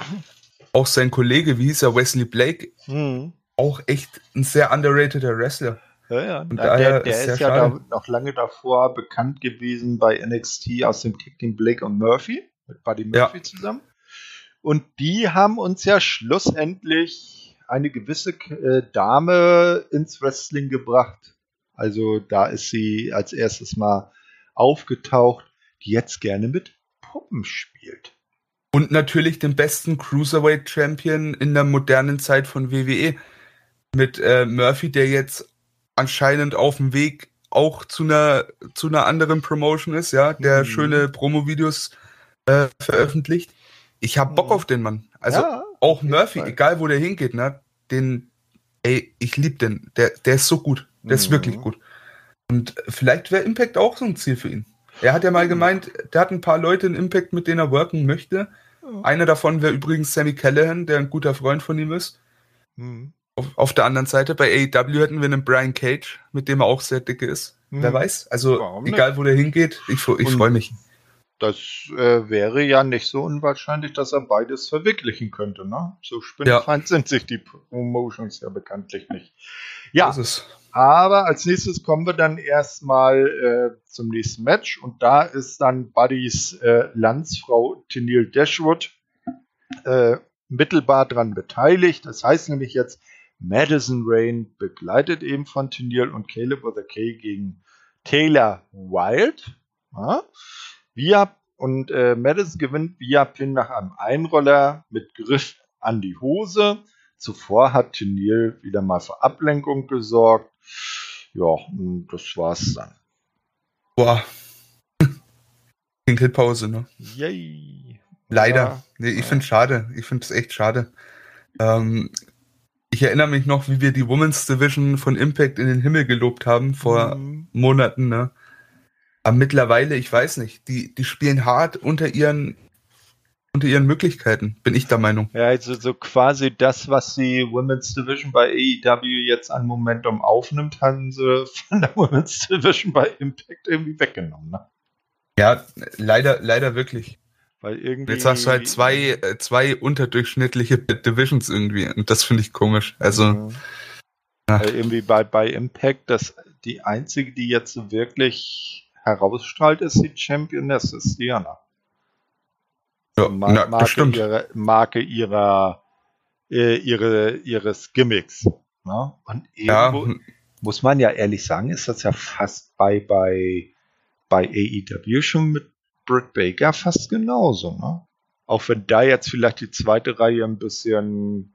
auch sein Kollege, wie hieß er, Wesley Blake, Hm. auch echt ein sehr underrateder Wrestler. Ja, ja. Und Na, der der ist ist, ja da noch lange davor bekannt gewesen bei NXT aus dem Kick Team Blake und Murphy, mit Buddy Murphy zusammen. Und die haben uns ja schlussendlich eine gewisse äh, Dame ins Wrestling gebracht. Also da ist sie als erstes mal aufgetaucht, die jetzt gerne mit Puppen spielt. Und natürlich den besten Cruiserweight Champion in der modernen Zeit von WWE. Mit äh, Murphy, der jetzt anscheinend auf dem Weg auch zu einer, zu einer anderen Promotion ist, ja, der Mhm. schöne Promo-Videos äh, veröffentlicht. Ich hab Bock Mhm. auf den Mann. Also Ja, auch Murphy, Fall. egal wo der hingeht, ne, den, ey, ich lieb den. Der, der ist so gut. Der ist Mhm. wirklich gut. Und vielleicht wäre Impact auch so ein Ziel für ihn. Er hat ja mal Mhm. gemeint, der hat ein paar Leute in Impact, mit denen er worken möchte. Einer davon wäre übrigens Sammy Callahan, der ein guter Freund von ihm ist. Hm. Auf, auf der anderen Seite, bei AEW hätten wir einen Brian Cage, mit dem er auch sehr dicke ist. Hm. Wer weiß? Also, egal wo der hingeht, ich, ich freue mich. Das äh, wäre ja nicht so unwahrscheinlich, dass er beides verwirklichen könnte. Ne? So spinnfeind sind sich die Promotions ja bekanntlich nicht. Ja, aber als nächstes kommen wir dann erstmal äh, zum nächsten Match und da ist dann Buddys äh, Landsfrau Tennille Dashwood äh, mittelbar dran beteiligt. Das heißt nämlich jetzt, Madison Rain begleitet eben von Tennille und Caleb with a K gegen Taylor Wild. Ja. Via und äh, Madison gewinnt via Pin nach einem Einroller mit Griff an die Hose. Zuvor hat Tennille wieder mal für Ablenkung gesorgt. Ja, und das war's dann. boah. (laughs) Pinkelpause, ne? Yay. Leider. Ja, nee, ich ja. finde schade. Ich finde es echt schade. Ähm, ich erinnere mich noch, wie wir die Women's Division von Impact in den Himmel gelobt haben vor Mhm. Monaten, ne? Aber mittlerweile, ich weiß nicht, die, die spielen hart unter ihren, unter ihren Möglichkeiten, bin ich der Meinung. Ja, also so quasi das, was die Women's Division bei AEW jetzt an Momentum aufnimmt, haben sie von der Women's Division bei Impact irgendwie weggenommen. Ne? Ja, leider, leider wirklich. Weil irgendwie. Jetzt hast du halt zwei, äh, zwei unterdurchschnittliche Divisions irgendwie und das finde ich komisch. Also, Mhm. Ja. Weil irgendwie bei, bei Impact, das, die einzige, die jetzt wirklich herausstrahlt, ist die Championess, ist Diana. ja, Ma na, Marke, bestimmt. ihrer, Marke ihrer, äh, ihre, ihres Gimmicks. Ne? Und Ja, irgendwo, muss man ja ehrlich sagen, ist das ja fast bei, bei, bei AEW schon mit Britt Baker fast genauso. Ne? Auch wenn da jetzt vielleicht die zweite Reihe ein bisschen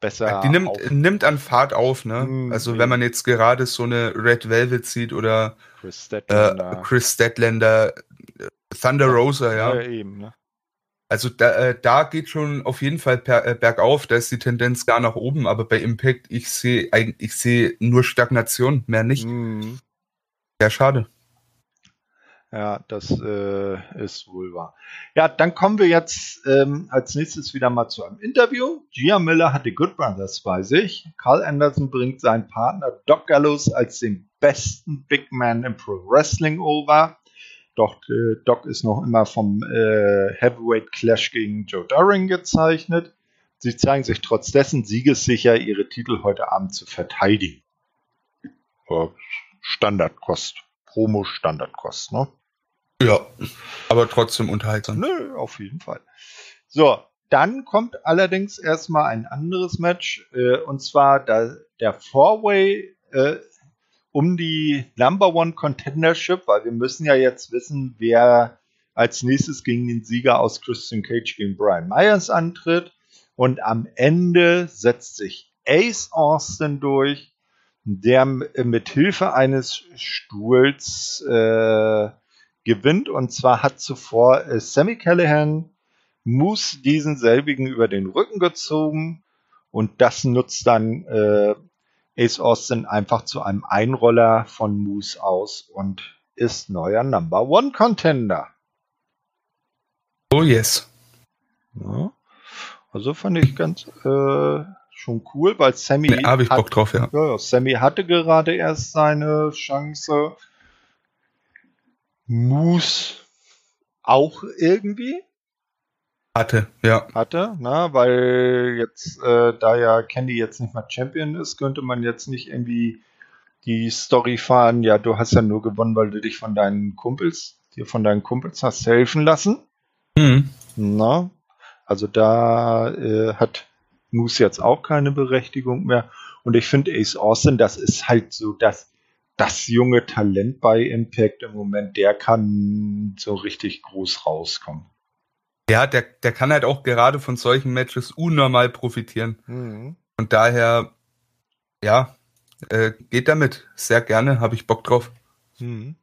besser die nimmt, auf nimmt an Fahrt auf, ne? Hm, also wenn man jetzt gerade so eine Red Velvet sieht oder Chris äh, Statlander. Chris Statlander, äh, Thunder Rosa, ja. ja, eben. Ne? Also da, äh, da geht schon auf jeden Fall per, äh, bergauf, da ist die Tendenz gar nach oben, aber bei Impact, ich sehe eigentlich, ich sehe nur Stagnation, mehr nicht. Mhm. Sehr schade. Ja, das äh, ist wohl wahr. Ja, dann kommen wir jetzt ähm, als nächstes wieder mal zu einem Interview. Gia Miller hat die Good Brothers bei sich. Carl Anderson bringt seinen Partner Doc Gallows als den besten Big Man im Pro Wrestling over. Doch äh, Doc ist noch immer vom äh, Heavyweight Clash gegen Joe Doring gezeichnet. Sie zeigen sich trotz dessen siegessicher, ihre Titel heute Abend zu verteidigen. Standardkost. Promo-Standardkost, ne? Ja, aber trotzdem unterhaltsam. Nö, auf jeden Fall. So, dann kommt allerdings erstmal ein anderes Match, äh, und zwar da, der Four-Way äh, um die Number One Contendership, weil wir müssen ja jetzt wissen, wer als nächstes gegen den Sieger aus Christian Cage gegen Brian Myers antritt. Und am Ende setzt sich Ace Austin durch, der mit Hilfe eines Stuhls äh, gewinnt. Und zwar hat zuvor äh, Sammy Callahan Moose diesen selbigen über den Rücken gezogen. Und das nutzt dann äh, Ace Austin einfach zu einem Einroller von Moose aus und ist neuer Number One Contender. Oh yes. Ja. Also fand ich ganz äh, schon cool, weil Sammy. Nee, habe ich Bock drauf, ja. ja. Sammy hatte gerade erst seine Chance. Moose auch irgendwie. Hatte, ja. Hatte, na, weil jetzt, äh, da ja Candy jetzt nicht mal Champion ist, könnte man jetzt nicht irgendwie die Story fahren, ja, du hast ja nur gewonnen, weil du dich von deinen Kumpels, dir von deinen Kumpels hast helfen lassen. Mhm. Na, also da äh, hat Moose jetzt auch keine Berechtigung mehr. Und ich finde Ace Austin, das ist halt so das, das junge Talent bei Impact im Moment, der kann so richtig groß rauskommen. Ja, der, der kann halt auch gerade von solchen Matches unnormal profitieren. Mhm. Und daher, ja, äh, geht damit. Sehr gerne, habe ich Bock drauf. Mhm.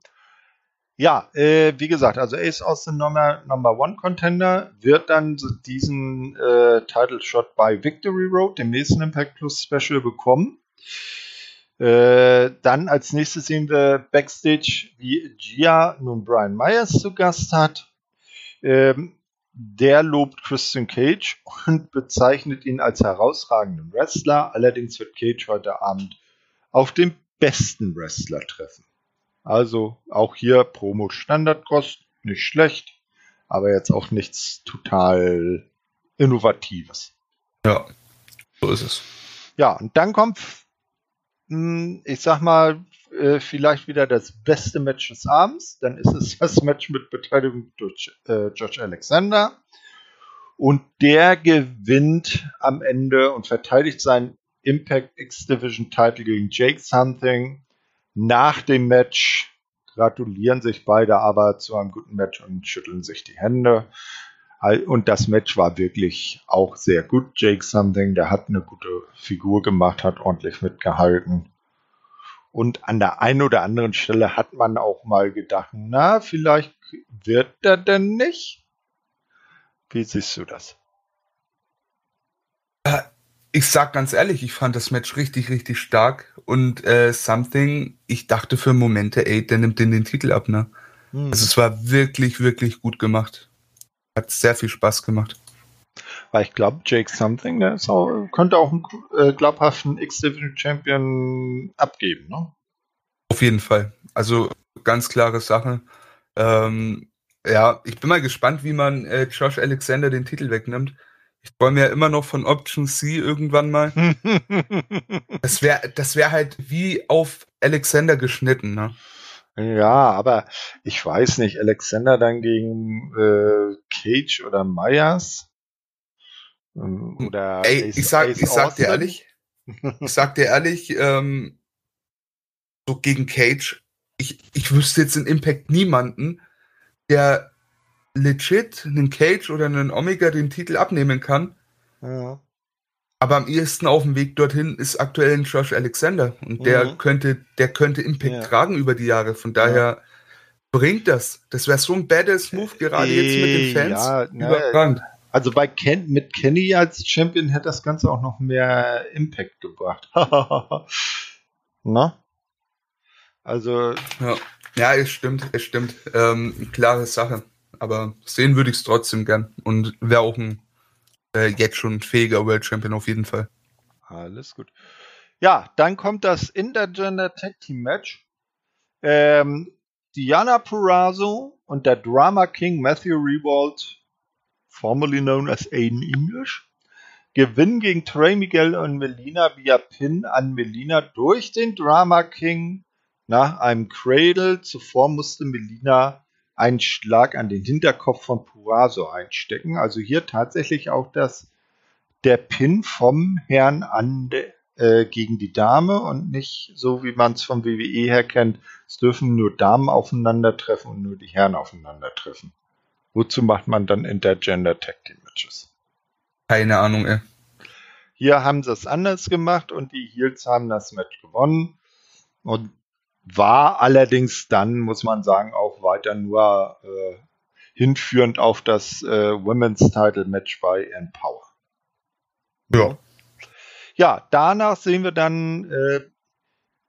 Ja, äh, wie gesagt, also Ace Austin Number, Number One Contender wird dann diesen äh, Title Shot bei Victory Road, dem nächsten Impact Plus Special, bekommen. Äh, dann als nächstes sehen wir Backstage, wie Gia nun Brian Myers zu Gast hat. Ähm, der lobt Christian Cage und (laughs) bezeichnet ihn als herausragenden Wrestler. Allerdings wird Cage heute Abend auf den besten Wrestler treffen. Also auch hier Promo Standardkost, nicht schlecht, aber jetzt auch nichts total Innovatives. Ja, so ist es. Ja, und dann kommt, ich sag mal, äh, vielleicht wieder das beste Match des Abends. Dann ist es das Match mit Beteiligung durch äh, Josh Alexander. Und der gewinnt am Ende und verteidigt seinen Impact X Division Title gegen Jake Something nach dem Match gratulieren sich beide aber zu einem guten Match und schütteln sich die Hände. Und das Match war wirklich auch sehr gut. Jake Something, der hat eine gute Figur gemacht, hat ordentlich mitgehalten. Und an der einen oder anderen Stelle hat man auch mal gedacht, na, vielleicht wird er denn nicht? Wie siehst du das? Ich sag ganz ehrlich, ich fand das Match richtig, richtig stark. Und äh, Something, ich dachte für Momente, ey, der nimmt den, den Titel ab, ne? Hm. Also es war wirklich, wirklich gut gemacht. Hat sehr viel Spaß gemacht. Weil ich glaube, Jake Something, der auch, könnte auch einen äh, glaubhaften X-Division Champion abgeben, ne? Auf jeden Fall. Also ganz klare Sache. Ähm, ja, ich bin mal gespannt, wie man äh, Josh Alexander den Titel wegnimmt. Ich freue mir ja immer noch von Option C irgendwann mal. (laughs) das wäre das wär halt wie auf Alexander geschnitten, ne? Ja, aber ich weiß nicht, Alexander dann gegen äh, Cage oder Myers? Ähm, oder Ey, Ace, ich sag, Ace ich sag dir ehrlich, ich sag dir ehrlich, ähm, so gegen Cage, ich, ich wüsste jetzt in Impact niemanden, der legit einen Cage oder einen Omega den Titel abnehmen kann. Ja. Aber am ehesten auf dem Weg dorthin ist aktuell ein Josh Alexander. Und der mhm. könnte, der könnte Impact ja. tragen über die Jahre. Von daher ja. bringt das. Das wäre so ein badass Move, gerade äh, jetzt mit den Fans. Ja, Überragend. Also bei Ken, mit Kenny als Champion hätte das Ganze auch noch mehr Impact gebracht. (laughs) Na? Also. Ja. ja, es stimmt, es stimmt. Ähm, klare Sache aber sehen würde ich es trotzdem gern und wäre auch ein äh, jetzt schon fähiger World Champion auf jeden Fall. Alles gut. Ja, dann kommt das Intergender Tag Team Match. Ähm, Diana Purrazzo und der Drama King Matthew Rewald, formerly known as Aiden English, gewinnen gegen Trey Miguel und Melina via Pin an Melina durch den Drama King nach einem Cradle. Zuvor musste Melina einen Schlag an den Hinterkopf von Purazo einstecken. Also hier tatsächlich auch das, der Pin vom Herrn an de, äh, gegen die Dame und nicht so, wie man es vom WWE her kennt. Es dürfen nur Damen aufeinandertreffen und nur die Herren aufeinandertreffen. Wozu macht man dann Intergender Tag Team Matches? Keine Ahnung, ey. Hier haben sie es anders gemacht und die Heels haben das Match gewonnen. Und war allerdings dann, muss man sagen, auch weiter nur äh, hinführend auf das äh, Women's Title Match bei Empower. Ja. Ja, danach sehen wir dann äh,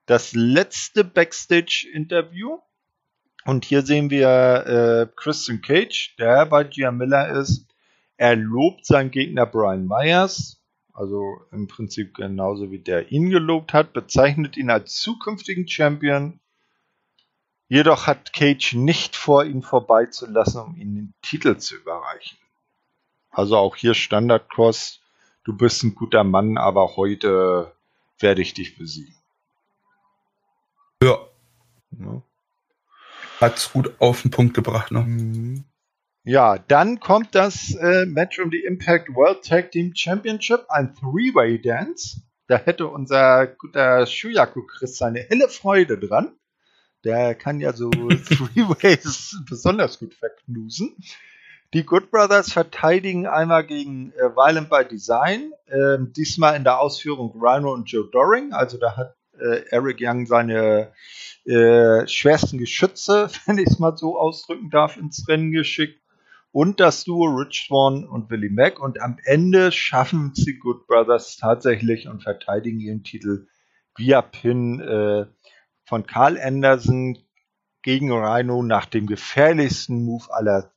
das letzte Backstage-Interview. Und hier sehen wir äh, Christian Cage, der bei Gia Miller ist. Er lobt seinen Gegner Brian Myers, also im Prinzip genauso wie der ihn gelobt hat, bezeichnet ihn als zukünftigen Champion. Jedoch hat Cage nicht vor, ihn vorbeizulassen, um ihm den Titel zu überreichen. Also auch hier Standard Cross, du bist ein guter Mann, aber heute werde ich dich besiegen. Ja. Ja. Hat's gut auf den Punkt gebracht, ne? Mhm. Ja, dann kommt das äh, Match um die Impact World Tag Team Championship, ein Three-Way Dance. Da hätte unser guter Shuyaku Chris seine helle Freude dran. Der kann ja so (laughs) Three-Ways besonders gut verknusen. Die Good Brothers verteidigen einmal gegen äh, Violent by Design, äh, diesmal in der Ausführung Rhino und Joe Doring. Also da hat äh, Eric Young seine äh, schwersten Geschütze, (laughs) wenn ich es mal so ausdrücken darf, ins Rennen geschickt. Und das Duo Rich Swan und Willie Mack. Und am Ende schaffen sie Good Brothers tatsächlich und verteidigen ihren Titel via Pin äh, von Carl Anderson gegen Rhino nach dem gefährlichsten Move aller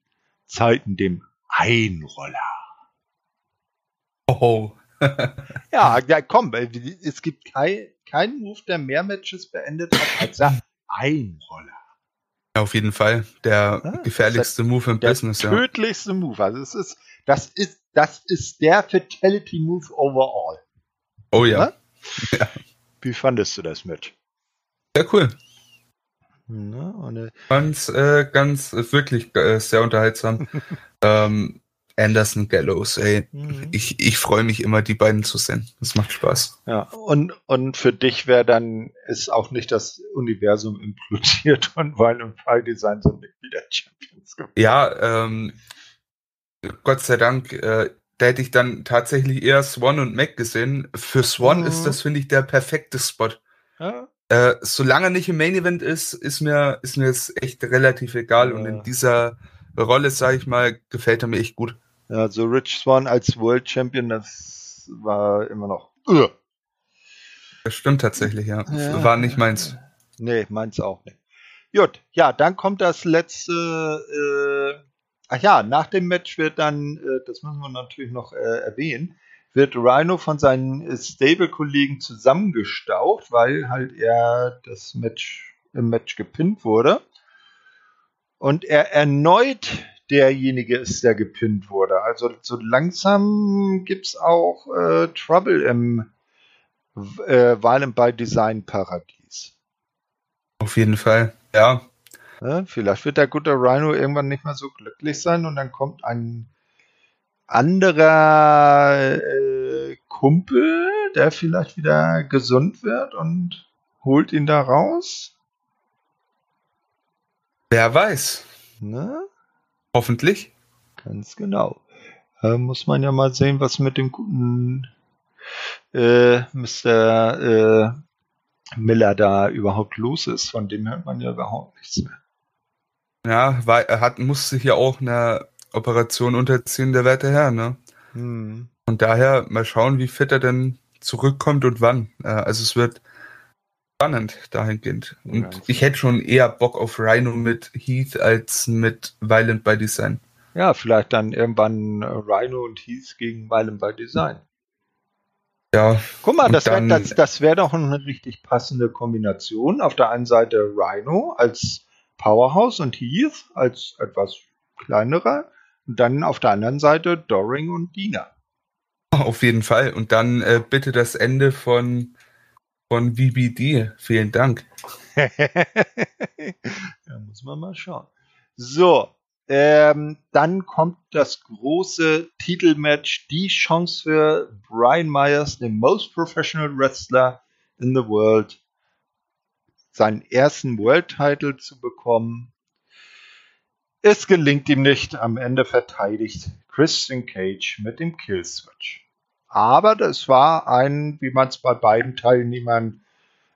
Zeiten, dem Einroller. Oh. (laughs) Ja, ja, komm, es gibt kein, keinen Move, der mehr Matches beendet hat als der (laughs) Einroller. Ja, auf jeden Fall. Der Ja, gefährlichste Move im Der Business, ja. tödlichste Move. Also es ist, das ist, das ist der Fatality Move overall. Oh ja. Ne? (laughs) Wie fandest du das Match? Sehr cool. Ne? Und, äh, Ganz, äh, ganz, äh, wirklich äh, sehr unterhaltsam. (laughs) ähm, Anderson Gallows, ey. Mhm. Ich, ich freue mich immer, die beiden zu sehen. Das macht Spaß. ja, und, und für dich wäre dann, ist auch nicht das Universum implodiert und weil und Fire Design sind nicht wieder Champions geworden. Ja, ähm, Gott sei Dank, äh, da hätte ich dann tatsächlich eher Swan und Mac gesehen. Für Swan Mhm. ist das, finde ich, der perfekte Spot. Ja? Äh, solange er nicht im Main Event ist, ist mir, ist mir es echt relativ egal. Und Ja. in dieser Rolle, sage ich mal, gefällt er mir echt gut. Ja, so Rich Swan als World Champion, das war immer noch. Ugh. Das stimmt tatsächlich, ja. Ja. War nicht meins. Nee, meins auch nicht. Gut, ja, dann kommt das letzte. Äh, ach ja, nach dem Match wird dann, äh, das müssen wir natürlich noch äh, erwähnen, wird Rhino von seinen Stable-Kollegen zusammengestaucht, weil halt er das Match im Match gepinnt wurde. Und er erneut derjenige ist, der gepinnt wurde. Also so langsam gibt's auch äh, Trouble im äh, Violent by Design Paradies. Auf jeden Fall. Ja. Ja, vielleicht wird der gute Rhino irgendwann nicht mehr so glücklich sein und dann kommt ein anderer äh, Kumpel, der vielleicht wieder gesund wird und holt ihn da raus. Wer weiß. Ne? Hoffentlich. Ganz genau. Äh, muss man ja mal sehen, was mit dem guten äh, Mr. Äh, Miller da überhaupt los ist. Von dem hört man ja überhaupt nichts mehr. Ja, weil er hat, muss sich ja auch einer Operation unterziehen, der werte Herr, ne? Hm. Und daher mal schauen, wie fit er denn zurückkommt und wann. Äh, Also es wird spannend dahingehend. Und Ja. ich hätte schon eher Bock auf Rhino mit Heath als mit Violent by Design. Ja, vielleicht dann irgendwann äh, Rhino und Heath gegen Violent by Design. Ja, Guck mal, das wäre das, das wär doch eine richtig passende Kombination. Auf der einen Seite Rhino als Powerhouse und Heath als etwas kleinerer. Und dann auf der anderen Seite Doring und Dina. auf jeden Fall. Und dann äh, bitte das Ende von, von VBD. Vielen Dank. (laughs) da muss man mal schauen. So, ähm, dann kommt das große Titelmatch, die Chance für Brian Myers, den most professional wrestler in the world, seinen ersten World Title zu bekommen. Es gelingt ihm nicht. Am Ende verteidigt Christian Cage mit dem Killswitch. Aber das war ein, wie man es bei beiden Teilnehmern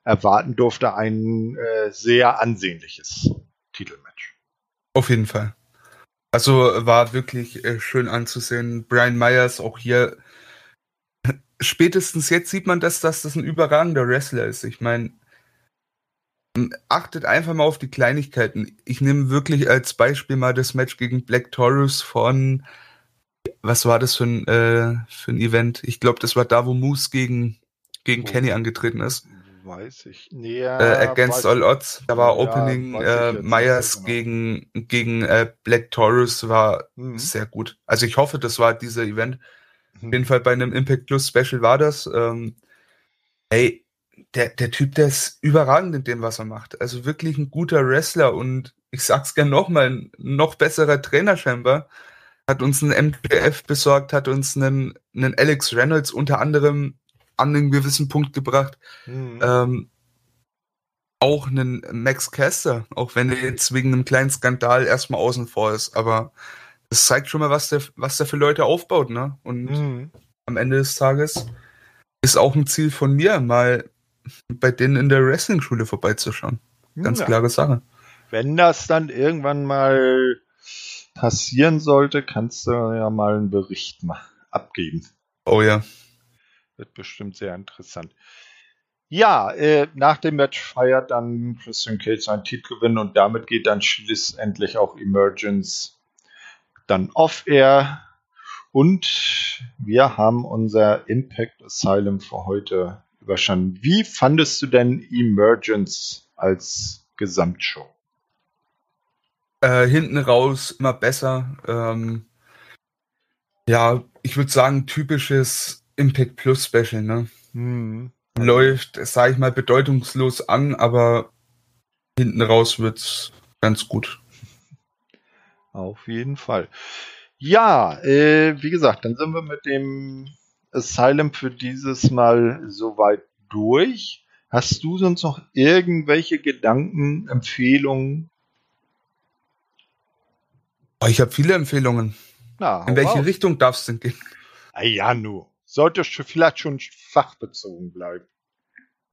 erwarten durfte, ein äh, sehr ansehnliches Titelmatch. Auf jeden Fall. Also war wirklich äh, schön anzusehen. Brian Myers auch hier. Spätestens jetzt sieht man, dass, dass das ein überragender Wrestler ist. Ich meine, achtet einfach mal auf die Kleinigkeiten. Ich nehme wirklich als Beispiel mal das Match gegen Black Taurus von, was war das für ein, äh, für ein Event? Ich glaube, das war da, wo Moose gegen, gegen oh. Kenny angetreten ist. Weiß ich. Nee, äh, Against All Odds. Da war ja, Opening äh, Myers genau. gegen, gegen äh, Black Taurus war mhm. sehr gut. Also ich hoffe, das war dieser Event. Mhm. Auf jeden Fall bei einem Impact Plus Special war das. Ähm, ey, der, der Typ, der ist überragend in dem, was er macht. Also wirklich ein guter Wrestler und ich sag's gern nochmal, ein noch besserer Trainer scheinbar. Hat uns einen MPF besorgt, hat uns einen, einen Alex Reynolds unter anderem an einen gewissen Punkt gebracht. Mhm. Ähm, auch einen Max Caster, auch wenn er jetzt wegen einem kleinen Skandal erstmal außen vor ist. Aber das zeigt schon mal, was der, was der für Leute aufbaut, ne? Und mhm. am Ende des Tages ist auch ein Ziel von mir, mal bei denen in der Wrestling-Schule vorbeizuschauen. Ganz ja. klare Sache. Wenn das dann irgendwann mal passieren sollte, kannst du ja mal einen Bericht abgeben. Oh ja. Wird bestimmt sehr interessant. Ja, äh, nach dem Match feiert dann Christian Cage seinen Titelgewinn und damit geht dann schlussendlich auch Emergence dann off-air. Und wir haben unser Impact Asylum für heute überstanden. Wie fandest du denn Emergence als Gesamtshow? Äh, hinten raus immer besser. Ähm, ja, ich würde sagen, typisches Impact Plus Special, ne? Hm. Läuft, sag ich mal, bedeutungslos an, aber hinten raus wird's ganz gut. Auf jeden Fall. Ja, äh, wie gesagt, dann sind wir mit dem Asylum für dieses Mal soweit durch. Hast du sonst noch irgendwelche Gedanken, Empfehlungen? Oh, ich habe viele Empfehlungen. Na, In welche auf. Richtung darfst du denn gehen? Ah ja, nur sollte vielleicht schon fachbezogen bleiben. (laughs)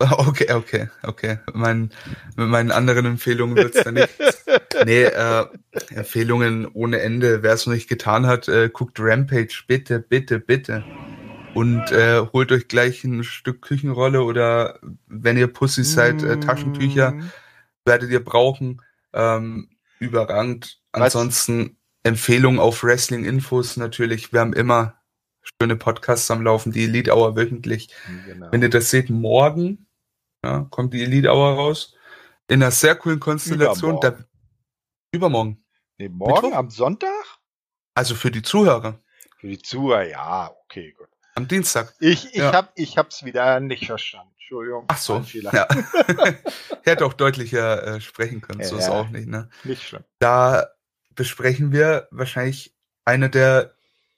Okay, okay, okay. Mein, mit meinen anderen Empfehlungen wird es dann nicht. (laughs) nee, äh, Empfehlungen ohne Ende. Wer es noch nicht getan hat, äh, guckt Rampage, bitte, bitte, bitte. Und äh, holt euch gleich ein Stück Küchenrolle oder wenn ihr Pussys seid, äh, Taschentücher mm. werdet ihr brauchen. Ähm, überragend. Ansonsten Empfehlungen auf Wrestling-Infos natürlich. Wir haben immer schöne Podcasts am Laufen, die Elite Hour wöchentlich. Genau. Wenn ihr das seht, morgen ja, kommt die Elite Hour raus. In einer sehr coolen Konstellation. Übermorgen. Da, übermorgen. Nee, morgen Mittwoch? am Sonntag? Also für die Zuhörer. Für die Zuhörer, ja, okay, gut. Am Dienstag. Ich, ich ja. habe ich hab's wieder nicht verstanden. Entschuldigung. Ach so. Ja. (laughs) (laughs) Hätte auch deutlicher äh, sprechen können. Ja, so ist auch nicht, ne? Nicht schlimm. Da besprechen wir wahrscheinlich eine der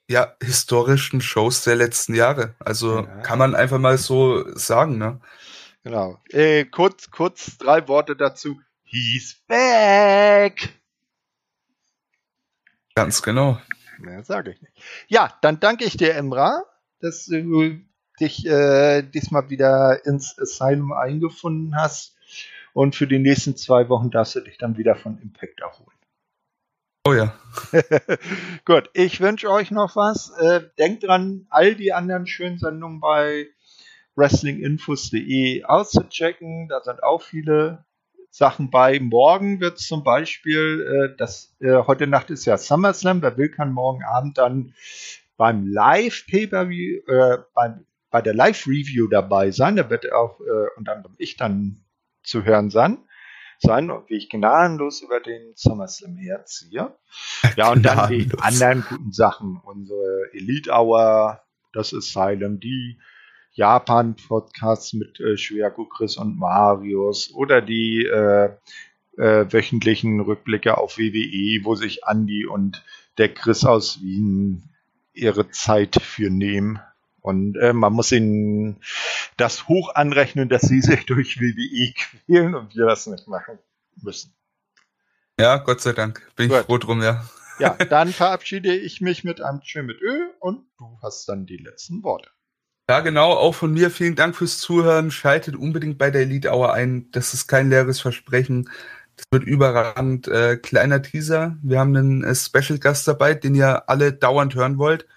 ja, historischen Shows der letzten Jahre. Also ja. kann man einfach mal so sagen, ne? Genau. Äh, kurz, kurz drei Worte dazu. He's back! Ganz genau. Mehr sage ich nicht. Ja, dann danke ich dir, Emra, dass du dich äh, diesmal wieder ins Asylum eingefunden hast. Und für die nächsten zwei Wochen darfst du dich dann wieder von Impact erholen. Oh ja. (laughs) Gut, ich wünsche euch noch was. Äh, denkt dran, all die anderen schönen Sendungen bei wrestlinginfos.de auszuchecken. Da sind auch viele Sachen bei. Morgen wird es zum Beispiel, äh, das, äh, heute Nacht ist ja SummerSlam, wer will, kann morgen Abend dann beim Live-Pay-Per-View, äh, bei der Live-Review dabei sein. Da wird auch äh, unter anderem ich dann zu hören sein sein, wie ich gnadenlos über den SummerSlam herziehe. (laughs) Ja, und dann die anderen guten Sachen. Unsere Elite Hour, das Asylum, die Japan-Podcasts mit äh, Schwerko, Chris und Marius oder die äh, äh, wöchentlichen Rückblicke auf WWE, wo sich Andy und der Chris aus Wien ihre Zeit für nehmen. Und äh, man muss ihnen das hoch anrechnen, dass sie sich durch WWE quälen und wir das nicht machen müssen. Ja, Gott sei Dank. Bin Gut. ich froh drum, ja. Ja, (laughs) dann verabschiede ich mich mit einem Tschö mit Ö und du hast dann die letzten Worte. Ja, genau. Auch von mir vielen Dank fürs Zuhören. Schaltet unbedingt bei der Elite Hour ein. Das ist kein leeres Versprechen. Das wird überragend. Äh, kleiner Teaser. Wir haben einen äh, Special Gast dabei, den ihr alle dauernd hören wollt.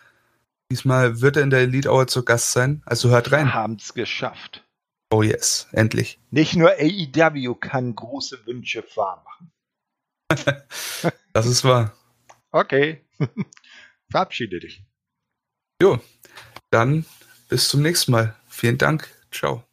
Diesmal wird er in der Elite Hour zu Gast sein. Also hört rein. Wir haben es geschafft. Oh yes, endlich. Nicht nur AEW kann große Wünsche wahr machen. (laughs) das ist wahr. Okay. (laughs) Verabschiede dich. Jo, dann bis zum nächsten Mal. Vielen Dank. Ciao.